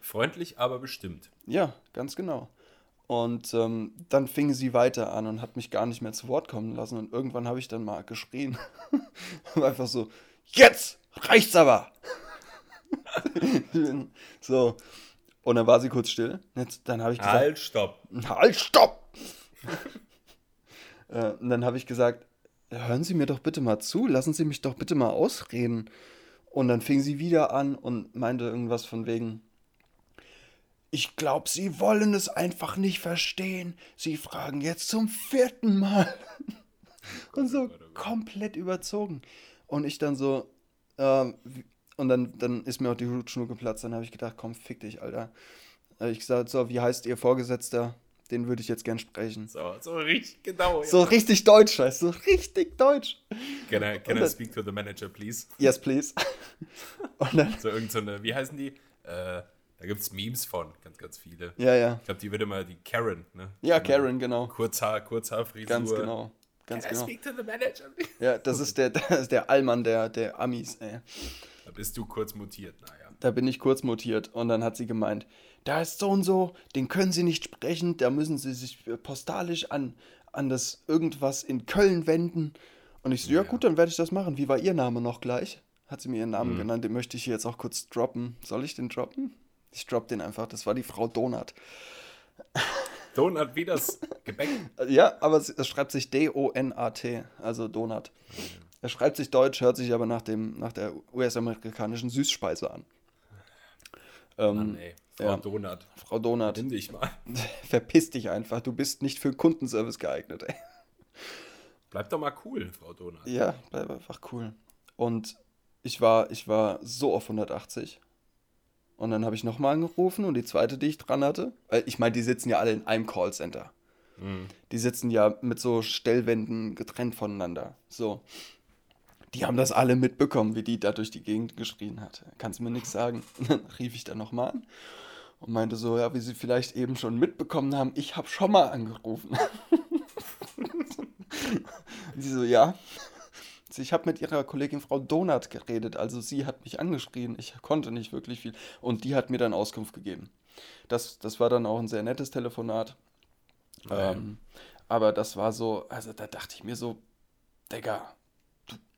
B: Freundlich, aber bestimmt.
A: Ja, ganz genau. Und ähm, dann fing sie weiter an und hat mich gar nicht mehr zu Wort kommen lassen. Und irgendwann habe ich dann mal geschrien. einfach so, jetzt reicht's aber. so. Und dann war sie kurz still. Jetzt, dann habe ich gesagt, halt, stopp. Halt, stopp. Äh, und dann habe ich gesagt, hören Sie mir doch bitte mal zu, lassen Sie mich doch bitte mal ausreden. Und dann fing sie wieder an und meinte irgendwas von wegen, ich glaube, Sie wollen es einfach nicht verstehen. Sie fragen jetzt zum vierten Mal. und so komplett überzogen. Und ich dann so, äh, und dann, dann ist mir auch die Hutschnur geplatzt. Dann habe ich gedacht, komm, fick dich, Alter. Habe ich gesagt, so, wie heißt Ihr Vorgesetzter? Den würde ich jetzt gern sprechen. So, so richtig genau. Ja. So richtig deutsch, weißt du? So richtig deutsch.
B: Can I, can I speak to the manager, please?
A: Yes, please.
B: Und dann, so irgendeine, so wie heißen die? Äh, Da gibt es Memes von, ganz, ganz viele.
A: Ja, ja.
B: Ich glaube, die wird immer die Karen, ne?
A: Ja, Karen, genau.
B: Kurzhaar, Kurzhaarfrisur.
A: Ganz genau. Ganz
B: Can I
A: genau.
B: speak to the manager?
A: Ja, das ist der, das ist der Allmann der, der Amis, ey.
B: Da bist du kurz mutiert, naja.
A: Da bin ich kurz mutiert und dann hat sie gemeint, da ist so und so, den können Sie nicht sprechen, da müssen Sie sich äh, postalisch an, an das irgendwas in Köln wenden. Und ich so, ja,
B: Ja.
A: gut, dann werde ich das machen. Wie war Ihr Name noch gleich? Hat sie mir ihren
B: Mhm.
A: Namen genannt, den möchte ich hier jetzt auch kurz droppen. Soll ich den droppen? Ich droppe den einfach, das war die Frau Donat.
B: Donut wie das Gebäck.
A: Äh, Ja, aber es, es schreibt sich D-O-N-A-T, also Donut. Er schreibt sich deutsch, hört sich aber nach, dem, nach der US-amerikanischen Süßspeise an. Ähm,
B: Mann, ey. Frau
A: ja.
B: Donut.
A: Frau Donut,
B: Nimm dich mal.
A: verpiss dich einfach, du bist nicht für Kundenservice geeignet. Ey.
B: Bleib doch mal cool, Frau Donut.
A: Ja, bleib einfach cool. Und ich war, ich war so auf 180. Und dann habe ich nochmal angerufen und die zweite, die ich dran hatte, weil ich meine, die sitzen ja alle in einem Callcenter. Die sitzen ja mit so Stellwänden getrennt voneinander. So. Die haben das alle mitbekommen, wie die da durch die Gegend geschrien hat. Kannst mir nichts sagen. Und dann rief ich da nochmal an und meinte so, ja, wie sie vielleicht eben schon mitbekommen haben, ich habe schon mal angerufen. Und sie so, ja. Ich habe mit ihrer Kollegin Frau Donat geredet, also sie hat mich angeschrien, ich konnte nicht wirklich viel. Und die hat mir dann Auskunft gegeben. Das, das war dann auch ein sehr nettes Telefonat. Ähm, aber das war so, also da dachte ich mir so, Digga,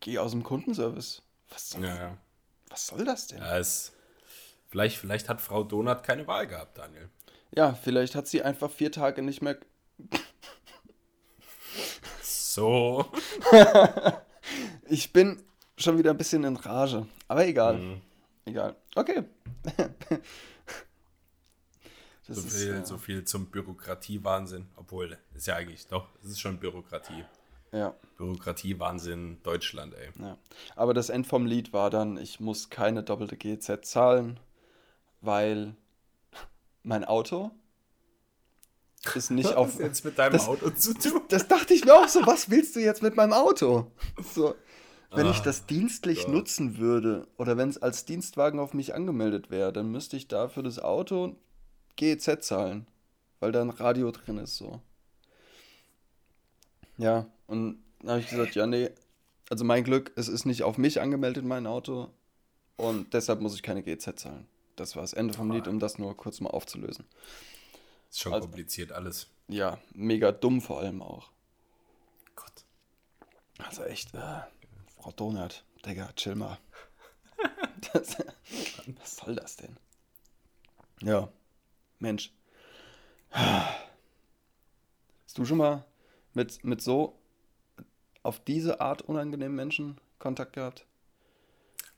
A: geh aus dem Kundenservice. Was soll,
B: Ja, ja.
A: was soll das denn?
B: ja es, vielleicht, vielleicht hat Frau Donut keine Wahl gehabt, Daniel.
A: Ja, vielleicht hat sie einfach vier Tage nicht mehr.
B: So.
A: Ich bin schon wieder ein bisschen in Rage. Aber egal.
B: Mhm.
A: Egal. Okay.
B: So
A: ist,
B: viel,
A: äh,
B: so viel zum Bürokratiewahnsinn. Obwohl, ist ja eigentlich doch, es ist schon Bürokratie.
A: Ja,
B: Bürokratiewahnsinn Deutschland, ey.
A: ja. Aber das End vom Lied war dann, ich muss keine doppelte GZ zahlen, weil mein Auto ist nicht auf.
B: jetzt mit deinem
A: das-
B: Auto zu tun?
A: Das dachte ich mir auch so, was willst du jetzt mit meinem Auto? So, wenn ich
B: Ah,
A: das dienstlich
B: Gott.
A: nutzen würde oder wenn es als Dienstwagen auf mich angemeldet wäre, dann müsste ich da für das Auto GEZ zahlen, weil da ein Radio drin ist so. Ja, und dann habe ich gesagt, ja, nee, also mein Glück, es ist nicht auf mich angemeldet, mein Auto, und deshalb muss ich keine GEZ zahlen. Das war das Ende vom Lied, um das nur kurz mal aufzulösen.
B: Ist schon
A: Also-
B: kompliziert alles.
A: Ja, mega dumm vor allem auch.
B: Gott.
A: Also echt, äh, Frau Donut, Digga, chill mal. Das, was soll das denn? Ja, Mensch. Hast du schon mal mit, mit so auf diese Art unangenehmen Menschen Kontakt gehabt?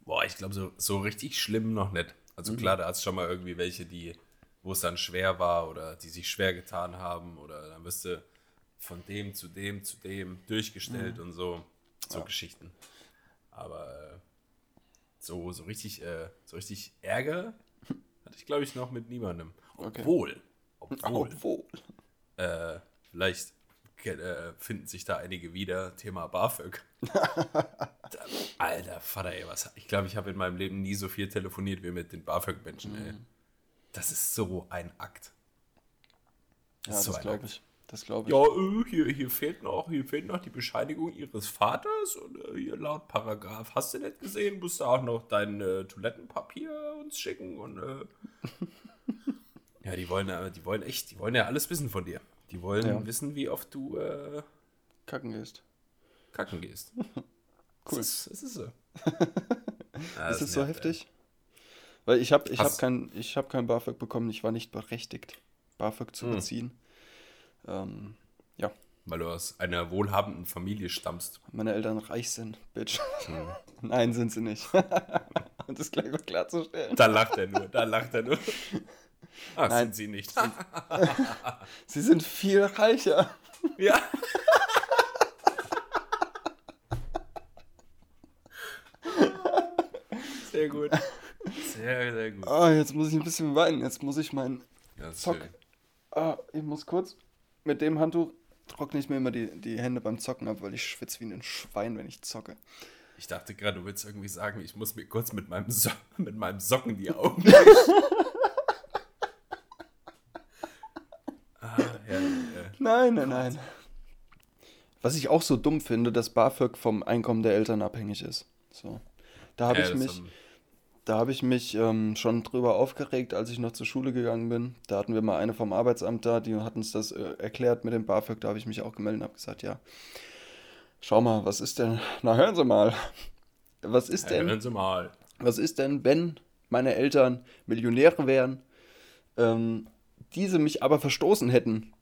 B: Boah, ich glaube, so, so richtig schlimm noch nicht. Also klar, da hat es schon mal irgendwie welche, die, wo es dann schwer war oder die sich schwer getan haben oder dann wirst du von dem zu dem zu dem durchgestellt und so. So Geschichten. Aber äh, so, so richtig, äh, so richtig Ärger hatte ich, glaube ich, noch mit niemandem.
A: Okay.
B: Obwohl, obwohl,
A: Obwohl.
B: äh, vielleicht äh, finden sich da einige wieder, Thema BAföG. Alter Vater, ey, was. Ich glaube, ich habe in meinem Leben nie so viel telefoniert wie mit den BAföG-Menschen, ey. Das ist so ein Akt.
A: Ja,
B: So
A: das glaube ich. Das glaube ich.
B: Ja, äh, hier, hier, fehlt noch, hier fehlt noch die Bescheinigung ihres Vaters und äh, hier laut Paragraph. Hast du nicht gesehen? Musst du auch noch dein äh, Toilettenpapier uns schicken und äh, ja, die wollen, die wollen echt, die wollen ja alles wissen von dir. Die wollen
A: Ja.
B: wissen, wie oft du äh,
A: Kacken gehst.
B: kacken gehst.
A: Cool.
B: Das ist, das ist so.
A: Ist
B: das
A: es so
B: nervt, ey.
A: heftig? Weil ich habe ich hab kein, ich hab kein BAföG bekommen, ich war nicht berechtigt, BAföG zu
B: Hm.
A: beziehen. Ähm, ja,
B: Weil du aus einer wohlhabenden Familie stammst.
A: meine Eltern reich sind, Bitch.
B: Hm.
A: Nein, sind sie nicht. Und das gleich mal klarzustellen.
B: Da lacht er nur, da lacht er nur. Ach,
A: Nein.
B: sind sie nicht.
A: Sie sind viel reicher.
B: ja. Sehr gut. Sehr, sehr gut.
A: Ah, jetzt muss ich ein bisschen weinen. Jetzt muss ich meinen.
B: Ja,
A: Zock. Ah, ich muss kurz. Mit dem Handtuch trockne ich mir immer die, die Hände beim Zocken ab, weil ich schwitze wie ein Schwein, wenn ich zocke.
B: Ich dachte gerade, du willst irgendwie sagen, ich muss mir kurz mit meinem, so mit meinem Socken die Augen.
A: Nein, nein, nein. Was ich auch so dumm finde, dass BAföG vom Einkommen der Eltern abhängig ist. So. Da habe
B: Ja,
A: ich mich, da habe ich mich ähm, schon drüber aufgeregt, als ich noch zur Schule gegangen bin. Da hatten wir mal eine vom Arbeitsamt da, die hat uns das äh, erklärt mit dem BAföG. Da habe ich mich auch gemeldet und habe gesagt, ja, schau mal, was ist denn, na hören Sie mal, was ist denn,
B: Hören Sie mal.
A: was ist denn, wenn meine Eltern Millionäre wären, ähm, diese mich aber verstoßen hätten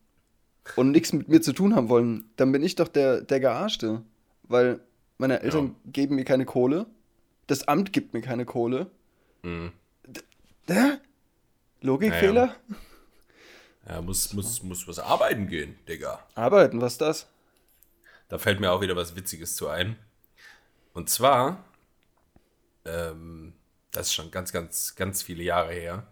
A: und nichts mit mir zu tun haben wollen, dann bin ich doch der, der Gearschte. Weil meine Eltern geben mir keine Kohle, das Amt gibt mir keine Kohle.
B: Mhm.
A: Hä? Logikfehler?
B: Ja, muss, muss, muss was arbeiten gehen, Digga.
A: Arbeiten, was ist das?
B: Da fällt mir auch wieder was Witziges zu ein. Und zwar, ähm, das ist schon ganz, ganz, ganz viele Jahre her.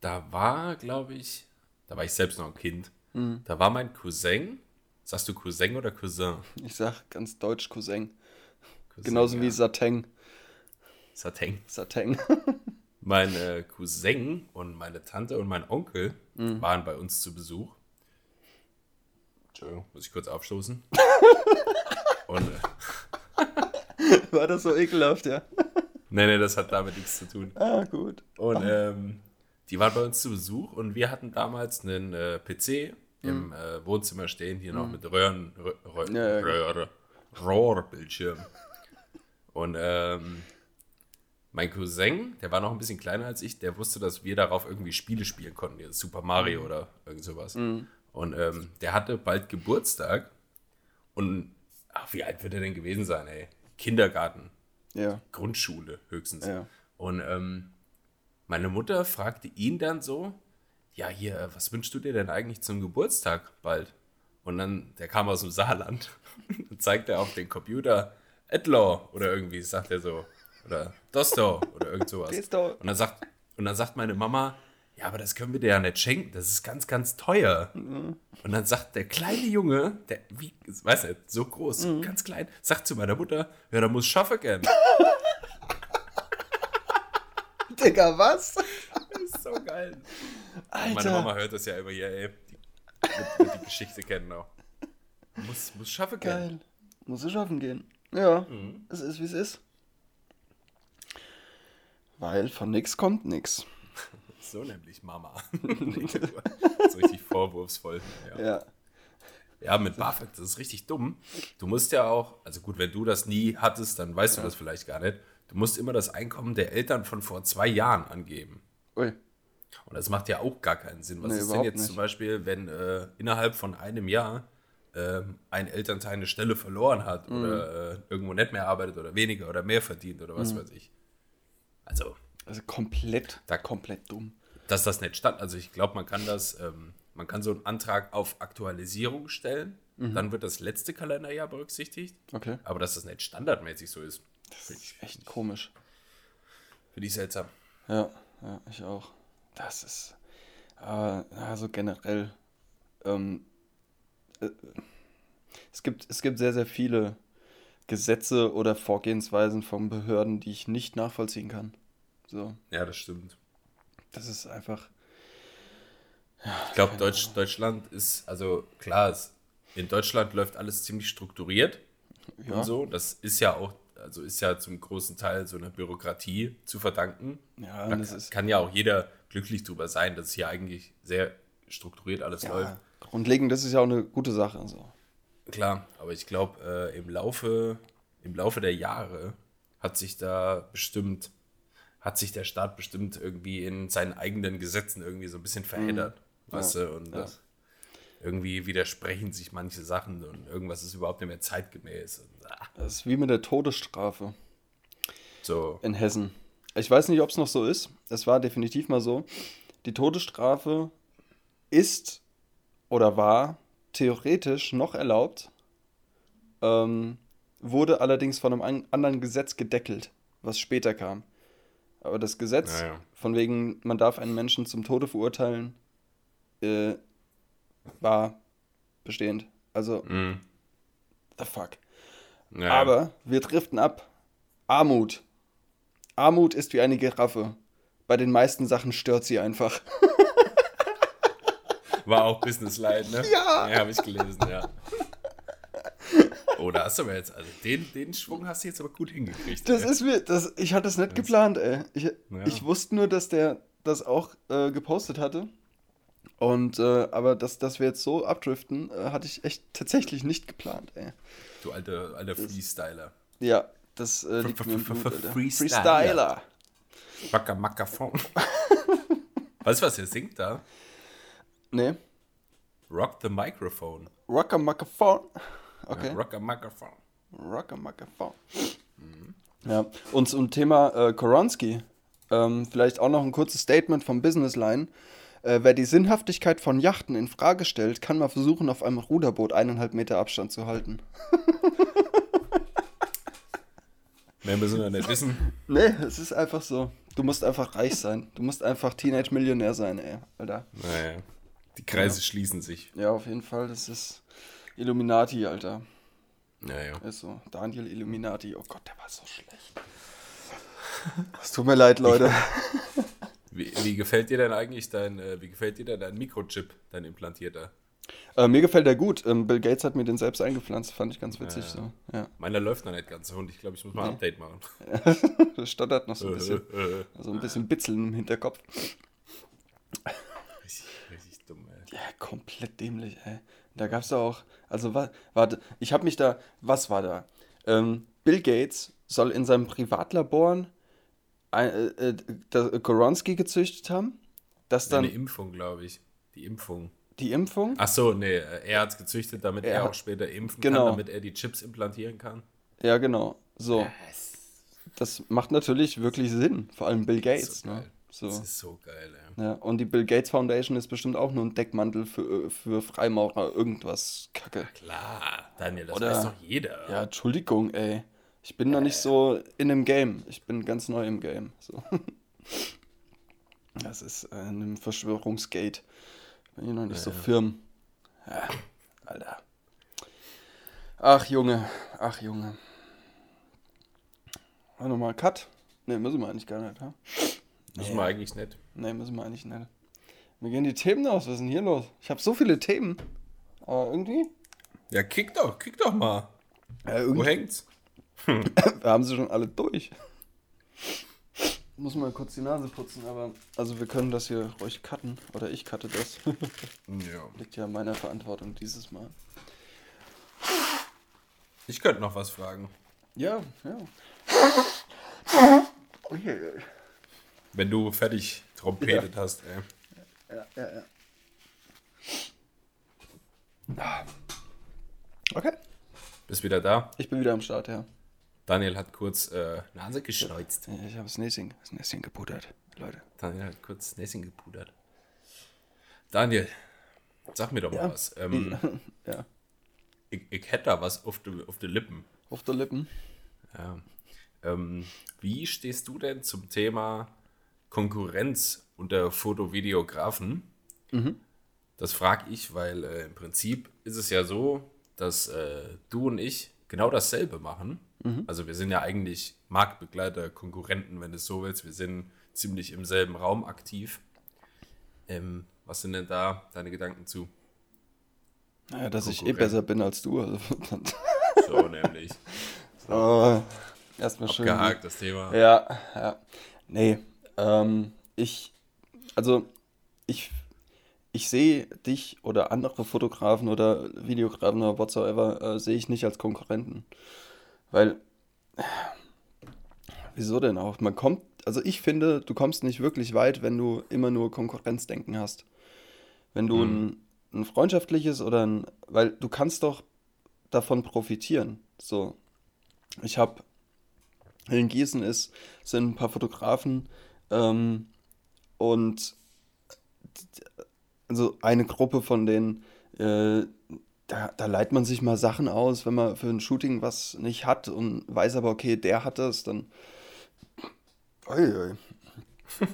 B: Da war, glaube ich, da war ich selbst noch ein Kind. Da war mein Cousin. Sagst du Cousin oder Cousin?
A: Ich sag ganz deutsch Cousin.
B: Cousin
A: Genauso wie
B: ja.
A: Sateng.
B: Sateng.
A: Sateng.
B: Mein äh, Cousin und meine Tante und mein Onkel waren bei uns zu Besuch. Entschuldigung, muss ich kurz aufstoßen. und äh,
A: War das so ekelhaft, ja?
B: nee, nee, das hat damit nichts zu tun.
A: Ah, gut.
B: Und ähm, die waren bei uns zu Besuch und wir hatten damals einen äh, PC im äh, Wohnzimmer stehen, hier noch mit Röhren, Rö Rö
A: Ja, ja,
B: Röhre, Rohrbildschirm. Und ähm, mein Cousin, der war noch ein bisschen kleiner als ich, der wusste, dass wir darauf irgendwie Spiele spielen konnten, jetzt Super Mario oder irgend sowas. Und ähm, der hatte bald Geburtstag und ach, wie alt wird er denn gewesen sein, ey? Kindergarten.
A: Ja.
B: Grundschule höchstens.
A: Ja.
B: Und ähm, meine Mutter fragte ihn dann so, ja, hier, äh, was wünschst du dir denn eigentlich zum Geburtstag bald? Und dann, der kam aus dem Saarland und zeigte auf den Computer Edlaw oder irgendwie, sagt er so. Oder Dosto oder irgend sowas. Und dann sagt, und dann sagt meine Mama, ja, aber das können wir dir ja nicht schenken, das ist ganz, ganz teuer. Und dann sagt der kleine Junge, der, wie, weiß nicht, so groß, ganz klein, sagt zu meiner Mutter, ja, da muss schaffen gehen.
A: Digga, was?
B: Das ist so geil. Meine
A: Alter.
B: Mama hört das ja immer hier, ey. Die wird die Geschichte kennen auch. Muss, muss schaffen
A: Geil.
B: gehen.
A: Muss es schaffen gehen. Ja,
B: Mhm.
A: es ist wie es ist. Weil von nix kommt nix.
B: So nämlich Mama. so richtig vorwurfsvoll. Ja.
A: Ja.
B: ja, mit BAföG, das ist richtig dumm. Du musst ja auch, also gut, wenn du das nie hattest, dann weißt du das vielleicht gar nicht. Du musst immer das Einkommen der Eltern von vor zwei Jahren angeben.
A: Ui.
B: Und das macht ja auch gar keinen Sinn. Was
A: Nee,
B: ist denn jetzt
A: nicht.
B: zum Beispiel, wenn äh, innerhalb von einem Jahr ähm, ein Elternteil eine Stelle verloren hat
A: Mhm.
B: oder äh, irgendwo nicht mehr arbeitet oder weniger oder mehr verdient oder
A: Mhm.
B: was weiß ich. Also,
A: Also komplett,
B: Da-
A: komplett dumm.
B: dass das nicht stand. Also ich glaube, man kann das, ähm, man kann so einen Antrag auf Aktualisierung stellen,
A: Mhm.
B: dann wird das letzte Kalenderjahr berücksichtigt.
A: Okay.
B: Aber dass das nicht standardmäßig so ist,
A: Das ist echt komisch.
B: finde ich seltsam.
A: Ja, ja, ich auch. Das ist. Aber also generell. Ähm, äh, es, gibt, es gibt sehr, sehr viele Gesetze oder Vorgehensweisen von Behörden, die ich nicht nachvollziehen kann. So,
B: Ja, das stimmt.
A: das ist einfach.
B: Ich glaube, Deutsch, Deutschland ist, also klar, es, in Deutschland läuft alles ziemlich strukturiert
A: Ja,
B: und so. Das ist ja auch, also ist ja zum großen Teil so einer Bürokratie zu verdanken.
A: ja
B: Da
A: das
B: kann,
A: ist.
B: kann ja auch jeder glücklich drüber sein, dass hier eigentlich sehr strukturiert alles läuft.
A: Ja, grundlegend, das ist ja auch eine gute Sache. So.
B: Klar, aber ich glaube, äh, im, Laufe, im Laufe der Jahre hat sich da bestimmt, hat sich der Staat bestimmt irgendwie in seinen eigenen Gesetzen irgendwie so ein bisschen verändert. Weißt du, und
A: Mhm. ja.
B: das, irgendwie widersprechen sich manche Sachen und irgendwas ist überhaupt nicht mehr zeitgemäß.
A: Das ist wie mit der Todesstrafe.
B: so,
A: in Hessen. Ich weiß nicht, ob es noch so ist. Es war definitiv mal so. Die Todesstrafe ist oder war theoretisch noch erlaubt, ähm, wurde allerdings von einem an anderen Gesetz gedeckelt, was später kam. Aber das Gesetz,
B: Ja, ja.
A: von wegen, man darf einen Menschen zum Tode verurteilen, äh, war bestehend. Also,
B: mm,
A: the fuck.
B: Ja,
A: Aber wir driften ab. Armut. Armut ist wie eine Giraffe. Bei den meisten Sachen stört sie einfach.
B: War auch Businessline, ne?
A: Ja.
B: Ja, habe ich gelesen, ja. Oh, da hast du aber jetzt, also den, den Schwung hast du jetzt aber gut hingekriegt.
A: Das
B: ey.
A: ist mir, das, ich hatte es nicht geplant, ey. Ich, ich wusste nur, dass der das auch äh, gepostet hatte. Und, äh, aber dass, dass wir jetzt so abdriften, äh, hatte ich echt tatsächlich nicht geplant, ey.
B: Du alter, alter Freestyler.
A: Ja, das äh, liegt mir im Blut, Alter.
B: Freestyler.
A: Freestyler.
B: Wacker Mackerphone. weißt du, was er singt da?
A: Nee,
B: Rock the Microphone.
A: Rocker Microphone. Okay.
B: Ja, Rock a Microphone.
A: Rocker Microphone. Ja, und zum Thema äh, Koronski, ähm, vielleicht auch noch ein kurzes Statement vom Businessline. Äh, wer die Sinnhaftigkeit von Yachten in Frage stellt, kann mal versuchen, auf einem Ruderboot eineinhalb Meter Abstand zu halten.
B: Mehr müssen wir nicht wissen.
A: Nee, es ist einfach so. Du musst einfach reich sein. Du musst einfach Teenage-Millionär sein, ey, Alter.
B: Naja, die Kreise schließen sich.
A: Ja, auf jeden Fall. Das ist Illuminati, Alter.
B: Naja.
A: Ist so. Daniel Illuminati. Oh Gott, der war so schlecht. Es tut mir leid, Leute.
B: Wie, wie gefällt dir denn eigentlich dein, äh, wie gefällt dir denn dein Mikrochip, dein implantierter?
A: Äh, mir gefällt der gut. Ähm, Bill Gates hat mir den selbst eingepflanzt. Fand ich ganz witzig. So. Ja.
B: Meiner läuft noch nicht ganz so und ich glaube, ich muss mal ein Update machen.
A: Das stottert noch so ein bisschen. So ein bisschen Bitzeln im Hinterkopf.
B: richtig, richtig dumm, ey.
A: Ja, komplett dämlich, ey. Da gab es auch, also wa warte, ich habe mich da, was war da? Ähm, Bill Gates soll in seinem Privatlabor ein, äh, äh, das Koronski gezüchtet haben, dass dann
B: Eine Impfung, glaube ich. Die Impfung.
A: die Impfung,
B: Ach so, nee, äh, er hat es gezüchtet, damit er,
A: Er
B: auch später impfen
A: genau.
B: kann, damit er die Chips implantieren kann.
A: ja genau, so. Das macht natürlich wirklich Sinn, vor allem Bill Gates,
B: so
A: ne? So.
B: Das ist so geil, ey.
A: Ja, und die Bill Gates Foundation ist bestimmt auch nur ein Deckmantel für, für Freimaurer, irgendwas Kacke.
B: Klar, Daniel, das
A: Oder-
B: weiß doch jeder.
A: Ja, Entschuldigung, ey. Ich bin noch nicht so in dem Game. Ich bin ganz neu im Game. So. Das ist äh, ein Verschwörungsgate. Bin ich noch nicht so firm. Ja, Alter. Ach, Junge. Ach, Junge. War nochmal Cut? Ne, müssen wir eigentlich gar nicht, ha?
B: Müssen wir eigentlich nicht.
A: Ne, müssen wir eigentlich nicht. Mir gehen die Themen aus. Was ist denn hier los? Ich habe so viele Themen. Aber irgendwie.
B: Ja, kick doch, kick doch mal.
A: Ja,
B: Wo
A: irgendwie
B: hängt's?
A: wir haben sie schon alle durch. Muss mal kurz die Nase putzen, aber. Also, wir können das hier ruhig cutten. Oder ich cutte das.
B: Ja.
A: Liegt ja in meiner Verantwortung dieses Mal.
B: Ich könnte noch was fragen.
A: Ja, ja. Okay.
B: Wenn du fertig trompetet hast, ey.
A: Ja, ja, ja. Okay.
B: Bist wieder da?
A: Ich bin wieder am Start, ja.
B: Daniel hat kurz äh, Nase geschneuzt.
A: Ich habe das Näschen, das Näschen gepudert, Leute.
B: Daniel hat kurz Näschen gepudert. Daniel, sag mir doch mal
A: Ja.
B: was. Ähm,
A: Ja.
B: ich, ich hätte da was auf die auf die Lippen.
A: Auf der Lippen.
B: Ja. Ähm, wie stehst du denn zum Thema Konkurrenz unter Fotovideografen? Das frage ich, weil äh, im Prinzip ist es ja so, dass äh, du und ich genau dasselbe machen. Also wir sind ja eigentlich Marktbegleiter, Konkurrenten, wenn du es so willst. Wir sind ziemlich im selben Raum aktiv. Ähm, was sind denn da deine Gedanken zu?
A: Naja, dass ich eh besser bin als du. Also,
B: So nämlich.
A: oh, erstmal schön.
B: Gehakt, das Thema.
A: Ja, ja. Nee, ähm, ich, also, ich, ich sehe dich oder andere Fotografen oder Videografen oder whatsoever, äh, sehe ich nicht als Konkurrenten. Weil, wieso denn auch? Man kommt, also ich finde, du kommst nicht wirklich weit, wenn du immer nur Konkurrenzdenken hast. Wenn du ein, ein freundschaftliches oder ein, weil du kannst doch davon profitieren. So, ich habe in Gießen ist, sind ein paar Fotografen ähm, und also eine Gruppe von denen, äh, da, da leiht man sich mal Sachen aus, wenn man für ein Shooting was nicht hat und weiß aber, okay, der hat das, dann. Ui.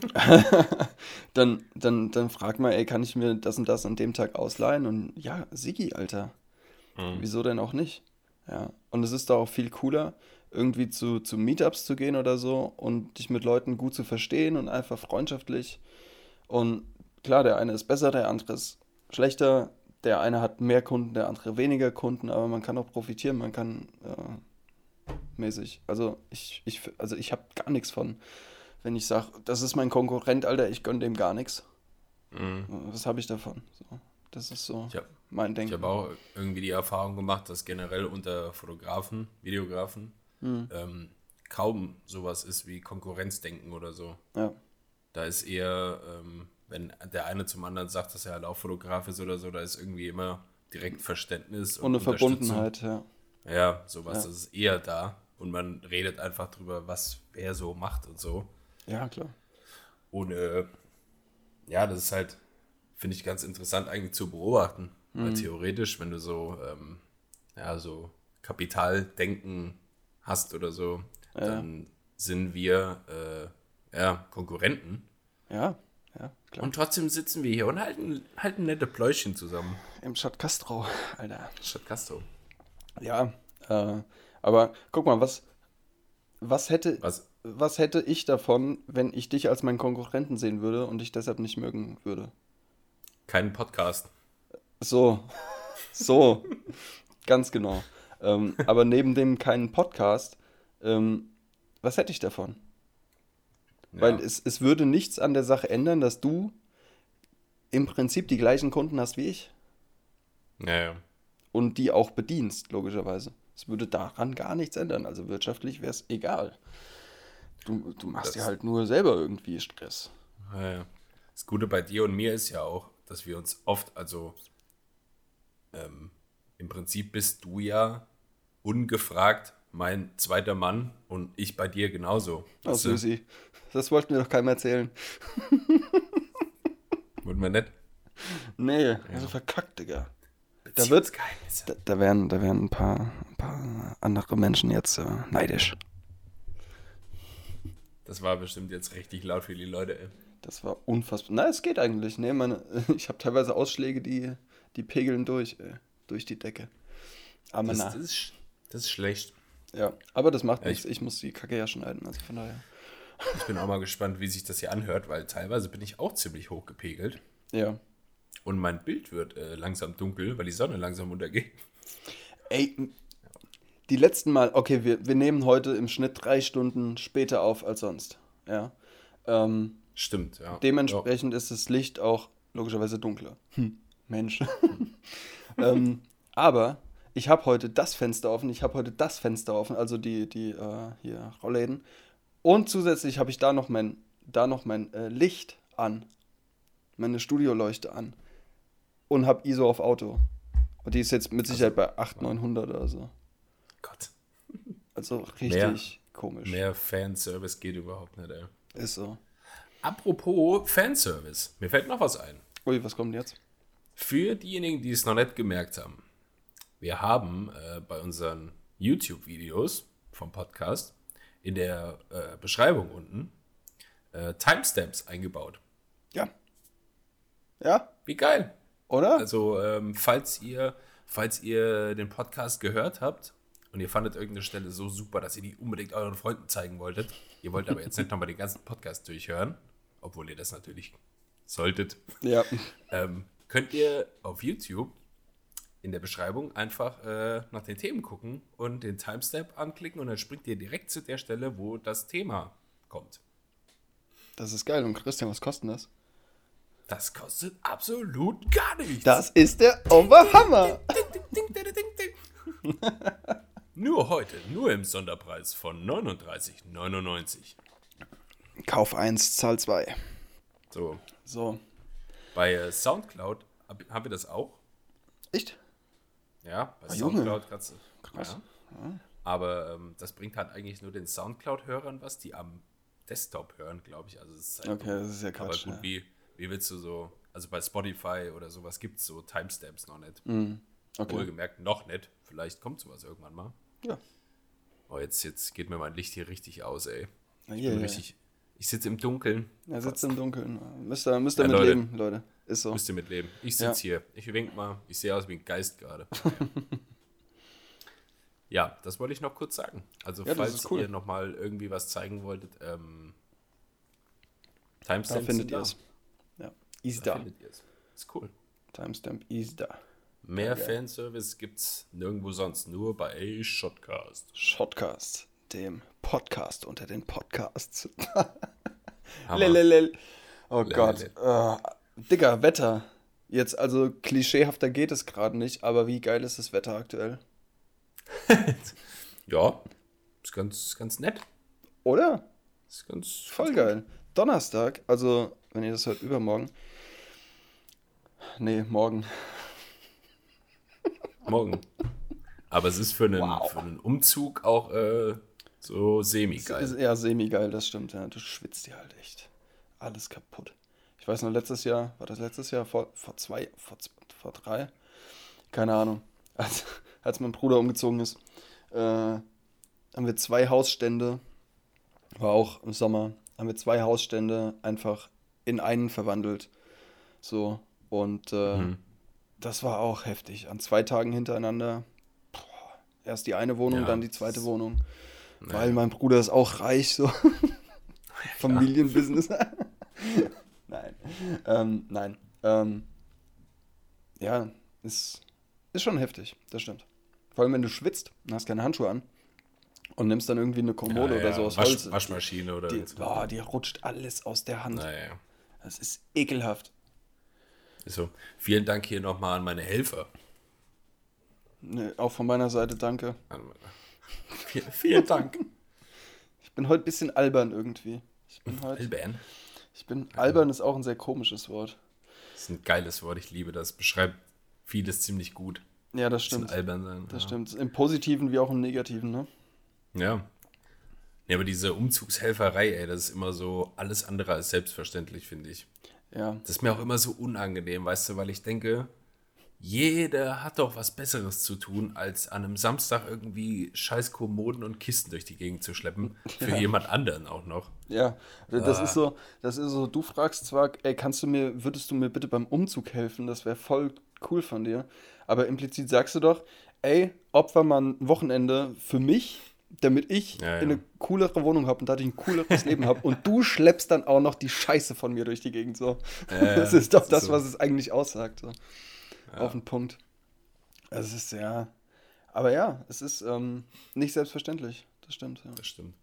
A: dann, dann, dann fragt man, ey, kann ich mir das und das an dem Tag ausleihen? Und ja, Sigi, Alter. Wieso denn auch nicht? Ja. Und es ist da auch viel cooler, irgendwie zu, zu Meetups zu gehen oder so und dich mit Leuten gut zu verstehen und einfach freundschaftlich. Und klar, der eine ist besser, der andere ist schlechter. Der eine hat mehr Kunden, der andere weniger Kunden, aber man kann auch profitieren, man kann äh, mäßig. Also ich, ich, also ich habe gar nichts von, wenn ich sage, das ist mein Konkurrent, Alter, ich gönne dem gar nichts. Mhm. Was habe ich davon? So, das ist so
B: hab,
A: mein Denken.
B: Ich habe auch irgendwie die Erfahrung gemacht, dass generell unter Fotografen, Videografen, mhm. ähm, kaum sowas ist wie Konkurrenzdenken oder so.
A: Ja.
B: Da ist eher, ähm, wenn der eine zum anderen sagt, dass er halt auch Fotograf ist oder so, da ist irgendwie immer direkt Verständnis
A: und, und eine Verbundenheit, ja.
B: Ja, sowas, ja. ist eher da und man redet einfach drüber, was wer so macht und so.
A: Ja, klar.
B: Und äh, ja, das ist halt, finde ich ganz interessant eigentlich zu beobachten, mhm. weil theoretisch, wenn du so, ähm, ja, so Kapitaldenken hast oder so, ja. dann sind wir äh, ja, Konkurrenten.
A: Ja. Ja,
B: klar. Und trotzdem sitzen wir hier und halten, halten nette Pläuschen zusammen.
A: Im Stadt Castro, Alter.
B: Stadt Castro.
A: Ja, äh, aber guck mal, was, was hätte,
B: was?
A: was hätte ich davon, wenn ich dich als meinen Konkurrenten sehen würde und dich deshalb nicht mögen würde?
B: Keinen Podcast.
A: So, so, ganz genau. Ähm, aber neben dem keinen Podcast, ähm, was hätte ich davon? Ja. Weil es, es würde nichts an der Sache ändern, dass du im Prinzip die gleichen Kunden hast wie ich.
B: Ja, ja.
A: Und die auch bedienst, logischerweise. Es würde daran gar nichts ändern. Also wirtschaftlich wäre es egal. Du, du machst das dir halt nur selber irgendwie Stress.
B: Ja, ja. Das Gute bei dir und mir ist ja auch, dass wir uns oft, also ähm, im Prinzip bist du ja ungefragt mein zweiter Mann und ich bei dir genauso.
A: Oh, Susi. Das wollten wir doch keinem erzählen.
B: Wollten wir nicht?
A: Nee, ja. also verkackt, Digga. Da wird, da, da, werden, da werden ein paar, ein paar andere Menschen jetzt äh, neidisch.
B: Das war bestimmt jetzt richtig laut für die Leute, ey.
A: Das war unfassbar. Na, es geht eigentlich. Nee, meine, ich habe teilweise Ausschläge, die, die pegeln durch, ey, durch die Decke.
B: Aber das, na. Das ist, das ist schlecht.
A: Ja, aber das macht ja, nichts. Ich, muss die Kacke ja schneiden, also von daher.
B: Ich bin auch mal gespannt, wie sich das hier anhört, weil teilweise bin ich auch ziemlich hoch gepegelt.
A: Ja.
B: Und mein Bild wird äh, langsam dunkel, weil die Sonne langsam untergeht.
A: Ey, die letzten Mal, okay, wir, wir nehmen heute im Schnitt drei Stunden später auf als sonst. Ja. Ähm,
B: Stimmt, ja.
A: Dementsprechend ja. ist das Licht auch logischerweise dunkler. Hm. Mensch. ähm, aber ich habe heute das Fenster offen, ich habe heute das Fenster offen, also die, die äh, hier Rollläden. Und zusätzlich habe ich da noch mein, da noch mein äh, Licht an. Meine Studioleuchte an. Und habe ISO auf Auto. Und die ist jetzt mit Sicherheit bei 800, 900 oder so.
B: Gott.
A: Also richtig mehr, komisch.
B: Mehr Fanservice geht überhaupt nicht, ey.
A: Ist so.
B: Apropos Fanservice, mir fällt noch was ein.
A: Ui, was kommt jetzt?
B: Für diejenigen, die es noch nicht gemerkt haben, wir haben äh, bei unseren YouTube-Videos vom Podcast in der äh, Beschreibung unten äh, Timestamps eingebaut.
A: Ja. Ja.
B: Wie geil.
A: Oder?
B: Also, ähm, falls ihr, falls ihr den Podcast gehört habt und ihr fandet irgendeine Stelle so super, dass ihr die unbedingt euren Freunden zeigen wolltet, ihr wollt aber jetzt nicht nochmal den ganzen Podcast durchhören, obwohl ihr das natürlich solltet,
A: ja.
B: ähm, könnt ihr auf YouTube in der Beschreibung einfach äh, nach den Themen gucken und den Timestamp anklicken und dann springt ihr direkt zu der Stelle, wo das Thema kommt.
A: Das ist geil. Und Christian, was kostet das?
B: Das kostet absolut gar nichts.
A: Das ist der Oberhammer.
B: nur heute, nur im Sonderpreis von 39,99.
A: Kauf 1, Zahl 2.
B: So.
A: So.
B: Bei äh, Soundcloud haben wir das auch.
A: Echt?
B: Ja, bei ah, Soundcloud kannst du. Krass. Ja. Aber ähm, das bringt halt eigentlich nur den Soundcloud-Hörern was, die am Desktop hören, glaube ich. Also es ist
A: halt okay, das ist ja Quatsch.
B: Aber gut, ja. wie, wie willst du so, also bei Spotify oder sowas gibt es so Timestamps noch nicht.
A: Mm, okay.
B: Wohlgemerkt noch nicht. Vielleicht kommt sowas irgendwann mal.
A: Ja.
B: Oh, jetzt, jetzt geht mir mein Licht hier richtig aus, ey.
A: Ich yeah,
B: richtig. Ich sitze im Dunkeln.
A: Er sitzt im Dunkeln. Müsst ihr, müsst ihr ja, mit Leute, leben, Leute. Ist so.
B: Müsst ihr mitleben. Ich sitze ja. hier. Ich wink mal. Ich sehe aus wie ein Geist gerade. ja, das wollte ich noch kurz sagen. Also, ja, falls cool. ihr nochmal irgendwie was zeigen wolltet, ähm,
A: Timestamps da findet ihr es. Ja,
B: easy da. da. es. Ist cool.
A: Timestamp ist da.
B: Mehr okay. Fanservice gibt's nirgendwo sonst, nur bei Shotcast.
A: Shotcast, dem Podcast unter den Podcasts. Lelelel. Oh Lelele. Gott. Uh, Digga, Wetter. Jetzt, also klischeehafter geht es gerade nicht, aber wie geil ist das Wetter aktuell?
B: ja, ist ganz, ganz nett.
A: Oder?
B: Ist ganz.
A: Voll ganz geil. Donnerstag, also, wenn ihr das hört, übermorgen. Nee, morgen.
B: Morgen. Aber es ist für einen, wow. für einen Umzug auch äh, so semi-geil.
A: Ja, semi-geil, das stimmt. Ja. Du schwitzt dir halt echt. Alles kaputt. Ich weiß noch, letztes Jahr, war das letztes Jahr? Vor, vor zwei, vor, vor drei? Keine Ahnung. Als, als mein Bruder umgezogen ist, äh, haben wir zwei Hausstände, war auch im Sommer, haben wir zwei Hausstände einfach in einen verwandelt. So. Und äh, mhm. das war auch heftig. An zwei Tagen hintereinander. Boah, erst die eine Wohnung, ja, dann die zweite Wohnung. Weil mein Bruder ist auch reich, so. Familienbusiness. nein. Ähm, nein. Ähm, ja, ist, ist schon heftig, das stimmt. Vor allem, wenn du schwitzt und hast keine Handschuhe an und nimmst dann irgendwie eine Kommode ja, ja. oder so aus
B: Wasch, Holz. Waschmaschine oder
A: die, oh, die rutscht alles aus der Hand. Naja. Das ist ekelhaft.
B: So, vielen Dank hier nochmal an meine Helfer.
A: Nee, auch von meiner Seite danke.
B: Vielen, vielen Dank.
A: Ich bin heute ein bisschen albern irgendwie. Ich bin heute.
B: Albern?
A: Ich bin. Albern ist auch ein sehr komisches Wort.
B: Das ist ein geiles Wort, ich liebe das. Beschreibt vieles ziemlich gut.
A: Ja, das stimmt.
B: Albern sein.
A: Das ja. stimmt. Im Positiven wie auch im Negativen, ne?
B: Ja. Ja, aber diese Umzugshelferei, ey, das ist immer so alles andere als selbstverständlich, finde ich.
A: Ja.
B: Das ist mir auch immer so unangenehm, weißt du, weil ich denke, jeder hat doch was Besseres zu tun, als an einem Samstag irgendwie scheiß Kommoden und Kisten durch die Gegend zu schleppen. Für ja. jemand anderen auch noch.
A: Ja, das ah. ist so, das ist so, du fragst zwar, ey, kannst du mir, würdest du mir bitte beim Umzug helfen? Das wäre voll cool von dir. Aber implizit sagst du doch, ey, opfer mal ein Wochenende für mich damit ich ja, ja. eine coolere Wohnung habe und dadurch ein cooleres Leben habe. Und du schleppst dann auch noch die Scheiße von mir durch die Gegend. So. Ja, das ist doch das, das so. was es eigentlich aussagt. So. Auf den Punkt. Es ist ja. Aber ja, es ist ähm, nicht selbstverständlich. Das stimmt.
B: Das stimmt.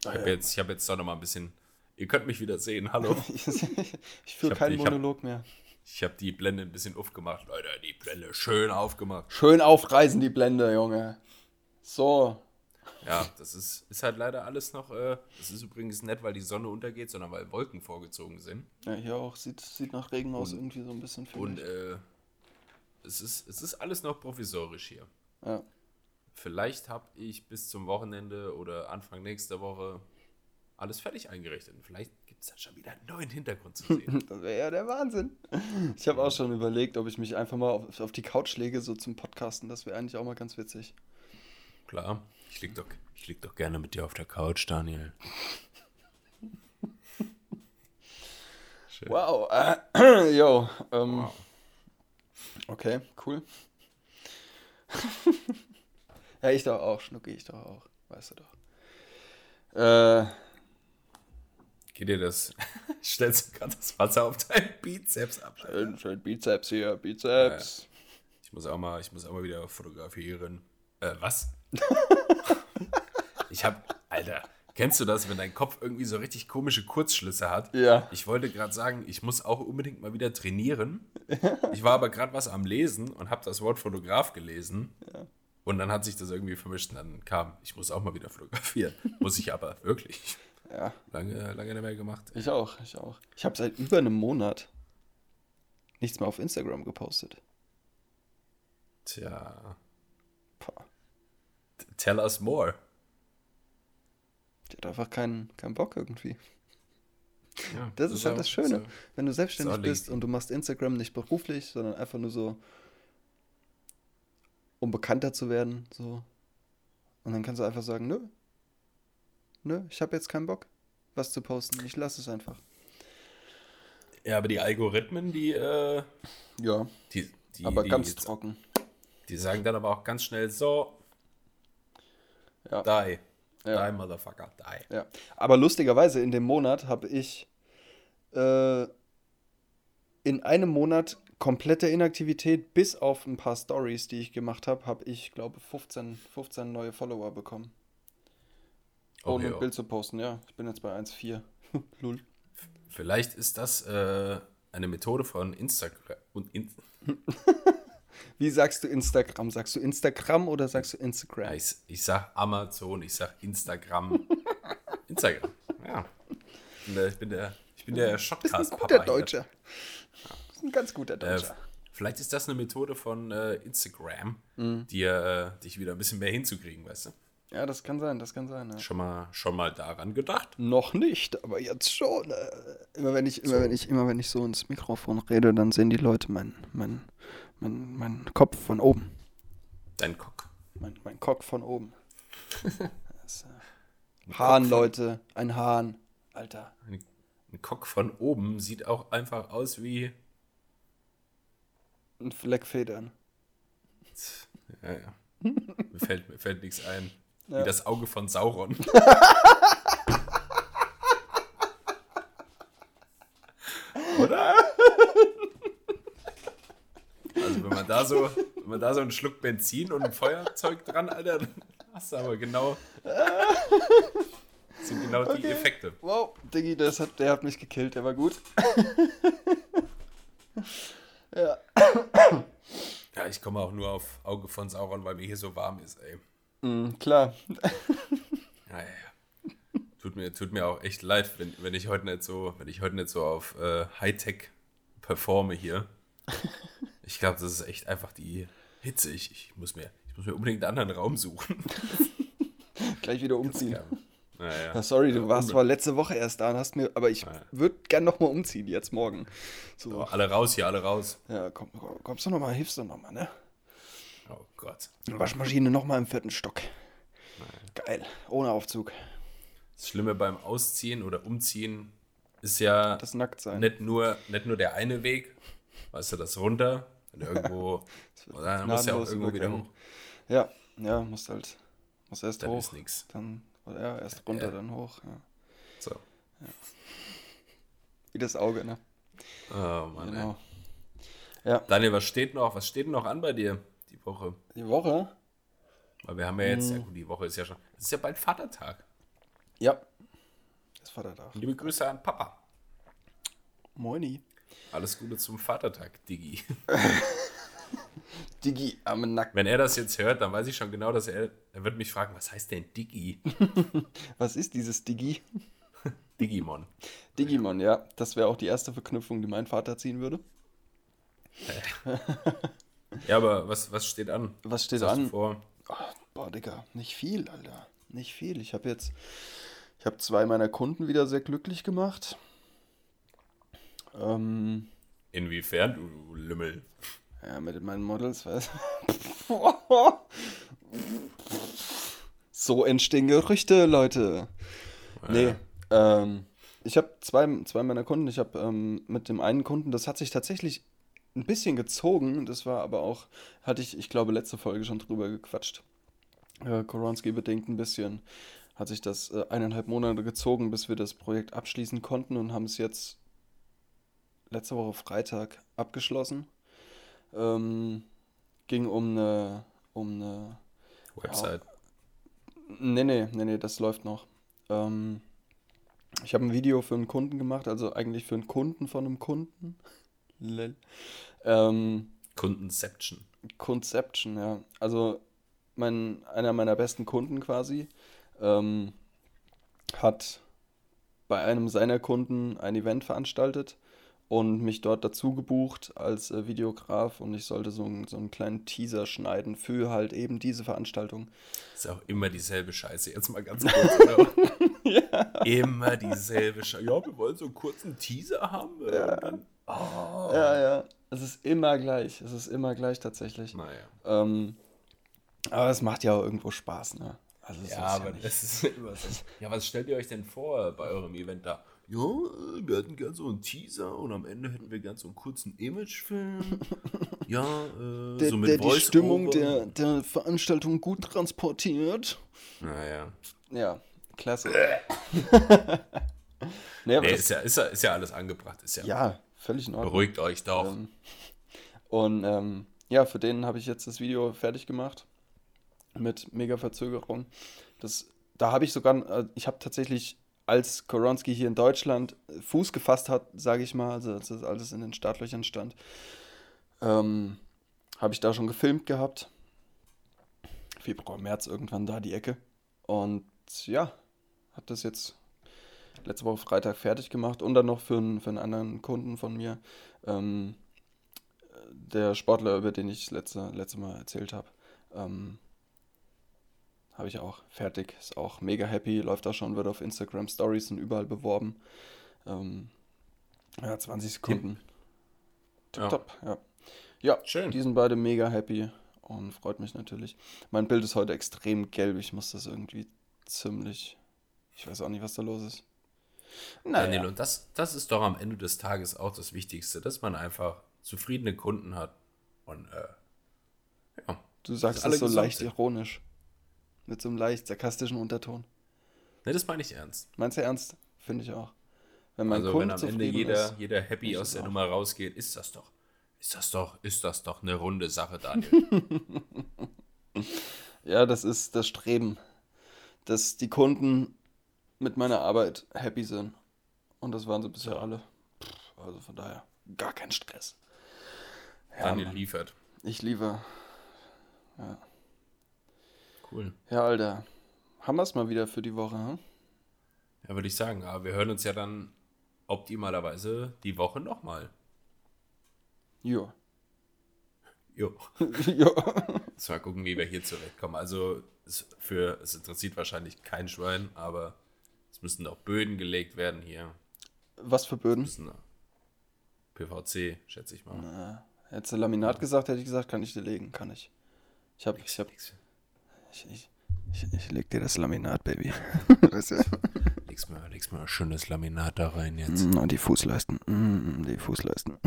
B: Ich habe jetzt, hab jetzt doch noch mal ein bisschen. Ihr könnt mich wieder sehen. Hallo.
A: ich führe keinen die, Monolog hab, mehr.
B: Ich habe die Blende ein bisschen aufgemacht, Leute. Die Blende schön aufgemacht.
A: Schön aufreißen, die Blende, Junge. So,
B: ja, das ist, ist halt leider alles noch. Äh, das ist übrigens nett, weil die Sonne untergeht, sondern weil Wolken vorgezogen sind.
A: Ja, hier auch. Sieht, sieht nach Regen aus, und, irgendwie so ein bisschen.
B: Und äh, es, ist, es ist alles noch provisorisch hier.
A: Ja.
B: Vielleicht habe ich bis zum Wochenende oder Anfang nächster Woche alles fertig eingerichtet. Und vielleicht gibt es dann schon wieder einen neuen Hintergrund zu sehen.
A: das wäre ja der Wahnsinn. Ich habe auch schon überlegt, ob ich mich einfach mal auf, auf die Couch lege, so zum Podcasten. Das wäre eigentlich auch mal ganz witzig.
B: Klar. Ich lieg doch, ich lieg doch gerne mit dir auf der Couch, Daniel.
A: Schön. Wow. Äh, yo. Ähm, wow. Okay, cool. ja, ich doch auch, Schnucki, ich doch auch. Weißt du doch. Äh.
B: Geht dir das? Stellst du gerade das Wasser auf deinen Bizeps ab?
A: Schön, schön Bizeps hier, Bizeps. Ja,
B: ich muss auch mal, ich muss auch mal wieder fotografieren. Äh, was? ich hab, Alter, kennst du das, wenn dein Kopf irgendwie so richtig komische Kurzschlüsse hat?
A: Ja.
B: Ich wollte gerade sagen, ich muss auch unbedingt mal wieder trainieren. Ich war aber gerade was am Lesen und habe das Wort Fotograf gelesen. Ja. Und dann hat sich das irgendwie vermischt und dann kam, ich muss auch mal wieder fotografieren. muss ich aber wirklich.
A: Ja.
B: Lange, lange nicht mehr gemacht.
A: Ich auch, ich auch. Ich habe seit über einem Monat nichts mehr auf Instagram gepostet.
B: Tja. Tell us more.
A: Die hat einfach keinen, keinen Bock irgendwie. Ja, das, ist halt das Schöne. So, wenn du selbstständig bist und du machst Instagram nicht beruflich, sondern einfach nur so, um bekannter zu werden, so. Und dann kannst du einfach sagen, nö, nö, ich habe jetzt keinen Bock, was zu posten. Ich lasse es einfach.
B: Ja, aber die Algorithmen, die, äh,
A: ja,
B: die, die
A: aber
B: die,
A: ganz trocken.
B: Die sagen dann aber auch ganz schnell so, ja. Die. Ja. Die, Motherfucker, die.
A: Ja. Aber lustigerweise, in dem Monat habe ich äh, in einem Monat komplette Inaktivität, bis auf ein paar Stories, die ich gemacht habe, habe ich, glaube 15, 15 neue Follower bekommen. Ohne
B: Okay, oh.
A: Bild zu posten, ja. Ich bin jetzt bei 1,4. Lull.
B: Vielleicht ist das äh, eine Methode von Instagram. Und in,
A: Wie sagst du Instagram? Sagst du Instagram oder sagst du Instagram?
B: ja, ich, ich sag Amazon, ich sag Instagram. Instagram, ja. Ich bin der, ich bin der, ich bin der
A: Das ist ein
B: Shotcast-Papa
A: guter. Deutscher. Das ist ein ganz guter
B: Äh,
A: Deutscher.
B: vielleicht ist das eine Methode von äh, Instagram,
A: Mhm.
B: dir, äh, dich wieder ein bisschen mehr hinzukriegen, weißt du?
A: ja, das kann sein, das kann sein. Ja.
B: Schon mal, schon mal daran gedacht?
A: Noch nicht, aber jetzt schon. Äh, immer wenn ich, immer wenn ich, immer wenn ich so ins Mikrofon rede, dann sehen die Leute meinen mein, mein, mein Kopf von oben.
B: Dein Cock.
A: Mein, mein Cock von oben. Das, äh, Hahn, Leute, ein Hahn. Alter.
B: Ein, ein Cock von oben sieht auch einfach aus wie.
A: Ein Fleck Federn.
B: Ja, ja. mir, fällt, mir fällt nichts ein.
A: Ja.
B: Wie das Auge von Sauron. Oder? Also wenn man da so, wenn man da so einen Schluck Benzin und ein Feuerzeug dran, Alter, dann hast du aber genau. Das sind genau die
A: Okay.
B: Effekte.
A: Wow, Diggi, das hat, der hat mich gekillt, der war gut. ja.
B: Ja, ich komme auch nur auf Auge von Sauron, weil mir hier so warm ist, ey.
A: Mm, klar.
B: Ja, ja, ja. Tut mir, tut mir auch echt leid, wenn, wenn ich heute nicht so, wenn ich heute nicht so auf äh, Hightech performe hier. Ich glaube, das ist echt einfach die Hitze. Ich, ich, muss mir, ich muss mir unbedingt einen anderen Raum suchen.
A: Gleich wieder umziehen.
B: Ja.
A: Ja, sorry, du warst zwar letzte Woche erst da und hast mir, aber ich
B: Ja.
A: würde gern nochmal umziehen, jetzt morgen. So,
B: Alle raus hier, alle raus.
A: ja, komm, komm, kommst du nochmal, hilfst du nochmal, ne?
B: Oh Gott.
A: Waschmaschine nochmal im vierten Stock. Geil, ohne Aufzug.
B: Das Schlimme beim Ausziehen oder Umziehen ist ja
A: Das Nacktsein.
B: nicht nur, nicht nur der eine Weg, weißt du, das runter, wenn du irgendwo, oder dann musst du ja auch irgendwo wieder hoch.
A: Ja, ja, musst halt, musst erst
B: Dann
A: hoch,
B: ist nix.
A: dann, oder ja, erst runter,
B: Ja.
A: dann hoch. Ja.
B: So.
A: Wie das Auge, ne?
B: Oh Mann, ey.
A: Genau.
B: Daniel, was steht noch? Was steht noch an bei dir die Woche?
A: Die Woche?
B: Weil wir haben ja jetzt,
A: Mhm.
B: ja gut, die Woche ist ja schon, es ist ja bald Vatertag.
A: Ja. Das Vatertag.
B: Liebe Grüße an Papa.
A: Moini.
B: Alles Gute zum Vatertag, Diggi.
A: Digi am Nacken.
B: Wenn er das jetzt hört, dann weiß ich schon genau, dass er, er wird mich fragen, was heißt denn Diggi?
A: Was ist dieses Digi?
B: Digimon.
A: Digimon, ja. Das wäre auch die erste Verknüpfung, die mein Vater ziehen würde.
B: Ja, aber was, was steht an?
A: Was steht
B: Was
A: an?
B: vor?
A: Ach, boah, Digga, nicht viel, Alter. Nicht viel. Ich habe jetzt, ich habe zwei meiner Kunden wieder sehr glücklich gemacht. Ähm,
B: Inwiefern, du Lümmel?
A: ja, mit meinen Models, weiß So entstehen Gerüchte, Leute. Nee, ähm, ich habe zwei, zwei meiner Kunden. Ich habe ähm, mit dem einen Kunden, das hat sich tatsächlich ein bisschen gezogen. Das war aber auch, hatte ich, ich glaube, letzte Folge schon drüber gequatscht. Äh, Koronski bedingt ein bisschen. Hat sich das äh, eineinhalb Monate gezogen, bis wir das Projekt abschließen konnten und haben es jetzt letzte Woche Freitag abgeschlossen. Ähm, ging um eine, um eine
B: Website.
A: Nee, nee, nee, nee, das läuft noch. Ähm, ich habe ein Video für einen Kunden gemacht, also eigentlich für einen Kunden von einem Kunden. Lel. Ähm,
B: Kundenception.
A: Conception, ja. Also mein, einer meiner besten Kunden quasi ähm, hat bei einem seiner Kunden ein Event veranstaltet und mich dort dazu gebucht als äh, Videograf und ich sollte so, einen- so einen kleinen Teaser schneiden für halt eben diese Veranstaltung.
B: Ist auch immer dieselbe Scheiße. Jetzt mal ganz kurz, oder? Immer dieselbe Scheiße. Ja, wir wollen so einen kurzen Teaser haben. äh, Und dann, oh.
A: Ja, ja. Es ist immer gleich. Es ist immer gleich tatsächlich.
B: Naja.
A: Ähm, aber es macht ja auch irgendwo Spaß, ne? Also
B: Ja, aber
A: nicht-
B: das ist immer so. Ja, was stellt ihr euch denn vor bei eurem Event da? Ja, wir hätten gern so einen Teaser und am Ende hätten wir gern so einen kurzen Imagefilm. Ja, äh,
A: der,
B: so mit
A: der die. Stimmung der, der Veranstaltung gut transportiert.
B: Naja.
A: Ja, klasse. aber
B: Nee, ist ja, ist, ja, ist ja alles angebracht. Ist ja,
A: ja, völlig in Ordnung.
B: Beruhigt euch doch.
A: Ähm, Und ähm, ja, für den habe ich jetzt das Video fertig gemacht. Mit mega Verzögerung. Das, da habe ich sogar, äh, ich habe tatsächlich, als Koronski hier in Deutschland Fuß gefasst hat, sage ich mal, also als das alles in den Startlöchern stand, ähm, habe ich da schon gefilmt gehabt. Februar, März irgendwann da die Ecke. Und ja, habe das jetzt letzte Woche Freitag fertig gemacht und dann noch für, einen, für einen anderen Kunden von mir, ähm, der Sportler, über den ich letzte, letzte Mal erzählt habe, ähm, habe ich auch fertig. Ist auch mega happy, läuft da schon, wird auf Instagram Stories und überall beworben. Ähm, ja, 20 Sekunden. Ja. Top, ja. Ja, Schön. die sind beide mega happy und freut mich natürlich. Mein Bild ist heute extrem gelb. Ich muss das irgendwie ziemlich. Ich weiß auch nicht, was da los ist.
B: Naja. Daniel, und das, das ist doch am Ende des Tages auch das Wichtigste, dass man einfach zufriedene Kunden hat. Und äh,
A: ja. Du sagst das so leicht sind. ironisch. Mit so einem leicht sarkastischen Unterton.
B: Ne, das meine ich ernst.
A: Meinst du ernst? Finde ich auch.
B: Wenn man also wenn am Ende jeder, ist, jeder happy aus der auch. Nummer rausgeht, ist das doch, ist das doch, ist das doch eine runde Sache, Daniel.
A: ja, das ist das Streben, dass die Kunden mit meiner Arbeit happy sind. Und das waren sie bisher ja. alle. Also von daher gar kein Stress.
B: Ja, Daniel liefert.
A: Ich liefere. Ja.
B: Cool.
A: Ja, Alter. Haben wir es mal wieder für die Woche, hm?
B: Ja, würde ich sagen. Aber wir hören uns ja dann optimalerweise die Woche nochmal.
A: Jo.
B: Jo. jo. mal gucken, wie wir hier zurechtkommen. Also, es, für, es interessiert wahrscheinlich kein Schwein, aber es müssen auch Böden gelegt werden hier.
A: Was für Böden?
B: PVC, schätze ich mal.
A: Na, hättest du Laminat ja. gesagt, hätte ich gesagt, kann ich dir legen, kann ich. Ich hab, ich hab, ich, ich, ich, ich leg dir das Laminat, Baby.
B: weißt du? legst, mal, legst mal ein schönes Laminat da rein jetzt.
A: Mm, und die Fußleisten. Mm, die Fußleisten.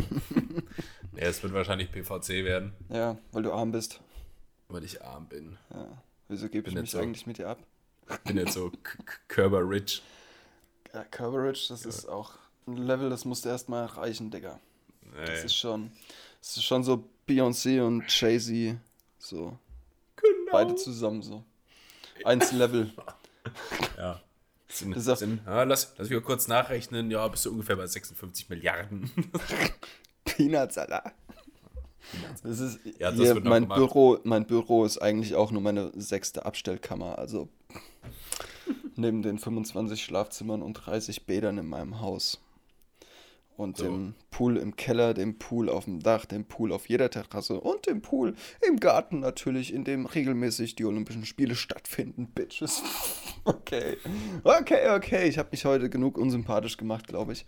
B: ja, es wird wahrscheinlich PVC werden.
A: Ja, weil du arm bist.
B: Weil ich arm bin.
A: Ja. Wieso gebe ich mich so, eigentlich mit dir ab?
B: bin jetzt so Körper Rich.
A: Ja, Körper Rich, das ja. ist auch ein Level, das musst du erstmal erreichen, Digga. Nee. Das ist schon, das ist schon so Beyoncé und Jay-Z, so. Genau. Beide zusammen so. Eins Level.
B: ja. Sind, sind, ja, lass, lass mich kurz nachrechnen. Ja, bist du ungefähr bei 56 Milliarden.
A: Peanuts, Alter. Das ist ja, das hier, mein Büro, mein Büro ist eigentlich auch nur meine sechste Abstellkammer. Also neben den 25 Schlafzimmern und 30 Bädern in meinem Haus. Und so. dem Pool im Keller, dem Pool auf dem Dach, dem Pool auf jeder Terrasse und dem Pool im Garten natürlich, in dem regelmäßig die Olympischen Spiele stattfinden, Bitches. okay. Okay, okay. Ich habe mich heute genug unsympathisch gemacht, glaube ich.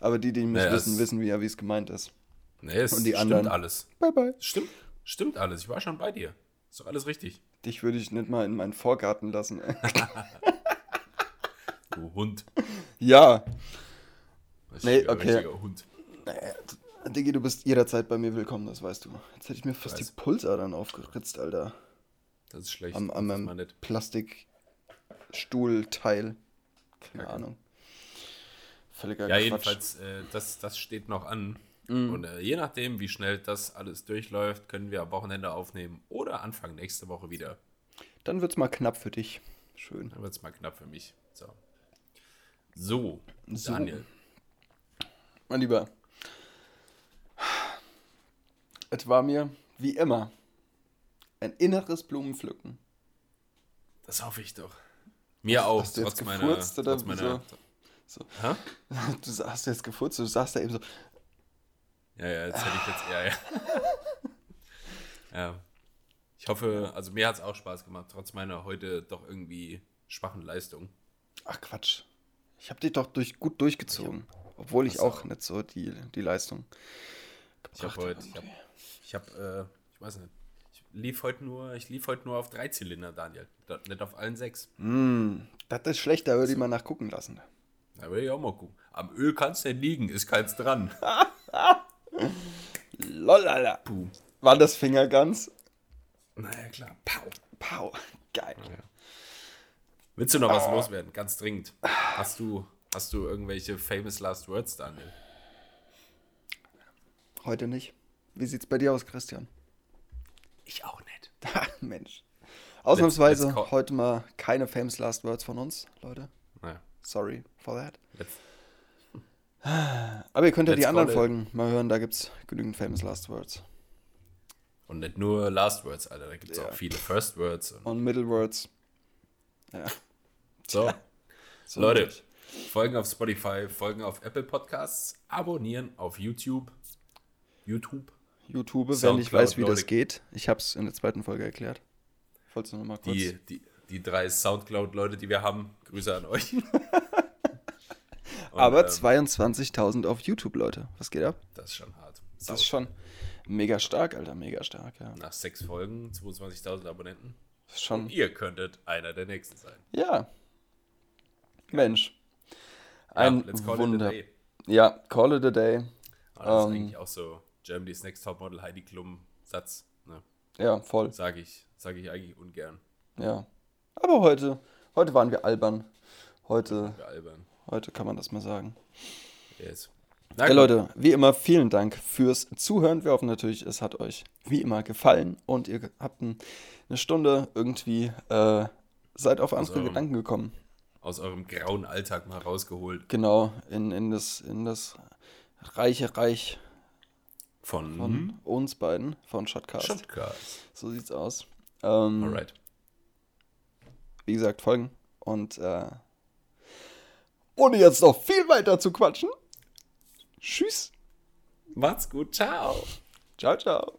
A: Aber die, die mich naja, wissen, wissen, wie es gemeint ist.
B: Nee, es und die stimmt anderen, alles. Bye, bye. Stimmt, stimmt alles. Ich war schon bei dir. Ist doch alles richtig.
A: Dich würde ich nicht mal in meinen Vorgarten lassen.
B: du Hund.
A: Ja. Nee, okay. Hund. Nee, Diggi, du bist jederzeit bei mir willkommen, das weißt du. Jetzt hätte ich mir fast die Pulsadern aufgeritzt, Alter.
B: Das ist schlecht.
A: Am, am, am Plastikstuhlteil. Keine okay. Ahnung.
B: Völliger Ja, Quatsch. jedenfalls, äh, das, das steht noch an. Mhm. Und äh, je nachdem, wie schnell das alles durchläuft, können wir am Wochenende aufnehmen oder Anfang nächste Woche wieder.
A: Dann wird es mal knapp für dich. Schön.
B: Dann wird es mal knapp für mich. So. So, so. Daniel.
A: Mein Lieber. Es war mir, wie immer, ein inneres Blumenpflücken.
B: Das hoffe ich doch. Mir auch, hast du trotz jetzt meiner, gefurzt, oder trotz meiner...
A: So? so. Du hast jetzt gefurzt, du sagst da eben so,
B: ja, ja, jetzt hätte ich jetzt, ja, ja. ja. Ich hoffe, also mir hat es auch Spaß gemacht, trotz meiner heute doch irgendwie schwachen Leistung.
A: Ach Quatsch. Ich habe dich doch durch, gut durchgezogen. Hab, obwohl ich auch nicht so die, die Leistung
B: Ich habe heute, ich habe, ich, hab, äh, ich weiß nicht, ich lief heute nur, ich lief heute nur auf drei Zylinder, Daniel. Nicht auf allen sechs.
A: Mm, das ist schlecht, da würde ich mal nachgucken lassen.
B: Da würde ich auch mal gucken. Am Öl kannst du nicht liegen, ist keins dran.
A: Lol, Alter. Puh. War das Fingerguns?
B: Naja, klar.
A: Pau, pau. Geil. Ja.
B: Willst du noch was loswerden? Ganz dringend. Hast du, hast du irgendwelche famous last words, Daniel?
A: Heute nicht. Wie sieht's bei dir aus, Christian?
B: Ich auch nicht.
A: Mensch. Ausnahmsweise
B: let's call-
A: heute mal keine famous last words von uns, Leute.
B: Naja,
A: Sorry for that.
B: let's,
A: Aber ihr könnt ja
B: Let's
A: die anderen. Folgen mal hören, da gibt's genügend famous last words.
B: und nicht nur Last Words, Alter. Da gibt es
A: Ja.
B: auch viele First Words. Und
A: Und middle words.
B: so,
A: So
B: Leute. Folgen auf Spotify, folgen auf Apple Podcasts, abonnieren auf YouTube. YouTube.
A: YouTube, wenn ich weiß, wie das
B: Leute.
A: geht. Ich hab's in der zweiten Folge erklärt. Wolltest du noch mal kurz?
B: Die, die, die drei Soundcloud-Leute, die wir haben, Grüße an euch. Und,
A: Aber
B: ähm,
A: 22.000 auf YouTube, Leute. Was geht ab?
B: Das ist schon hart.
A: Das ist schon mega stark, Alter. Mega stark, ja.
B: Nach sechs Folgen, 22.000 Abonnenten.
A: Das schon.
B: Ihr könntet einer der nächsten sein.
A: Ja. Mensch.
B: Ja,
A: Ein
B: let's call
A: Wunder. Ja, call it a day.
B: Aber das
A: Ähm.
B: ist eigentlich auch so Germany's Next Topmodel Heidi Klum Satz. Ne?
A: Ja, voll.
B: Sage ich, sag ich eigentlich ungern.
A: Ja. Aber heute, heute waren wir albern. Heute,
B: Wir albern.
A: heute kann man das mal sagen.
B: Yes.
A: Ja, Leute, wie immer, vielen Dank fürs Zuhören. Wir hoffen natürlich, es hat euch wie immer gefallen und ihr habt ein, eine Stunde irgendwie, äh, seid auf andere
B: eurem-
A: Gedanken gekommen.
B: Aus eurem grauen Alltag mal rausgeholt.
A: Genau, in, in, das, in das reiche Reich
B: Von,
A: von uns beiden, von Shotcast.
B: Shotcast.
A: So sieht's aus. Ähm,
B: Alright.
A: Wie gesagt, folgen. Und äh, ohne jetzt noch viel weiter zu quatschen. Tschüss.
B: Macht's gut. Ciao.
A: Ciao, ciao.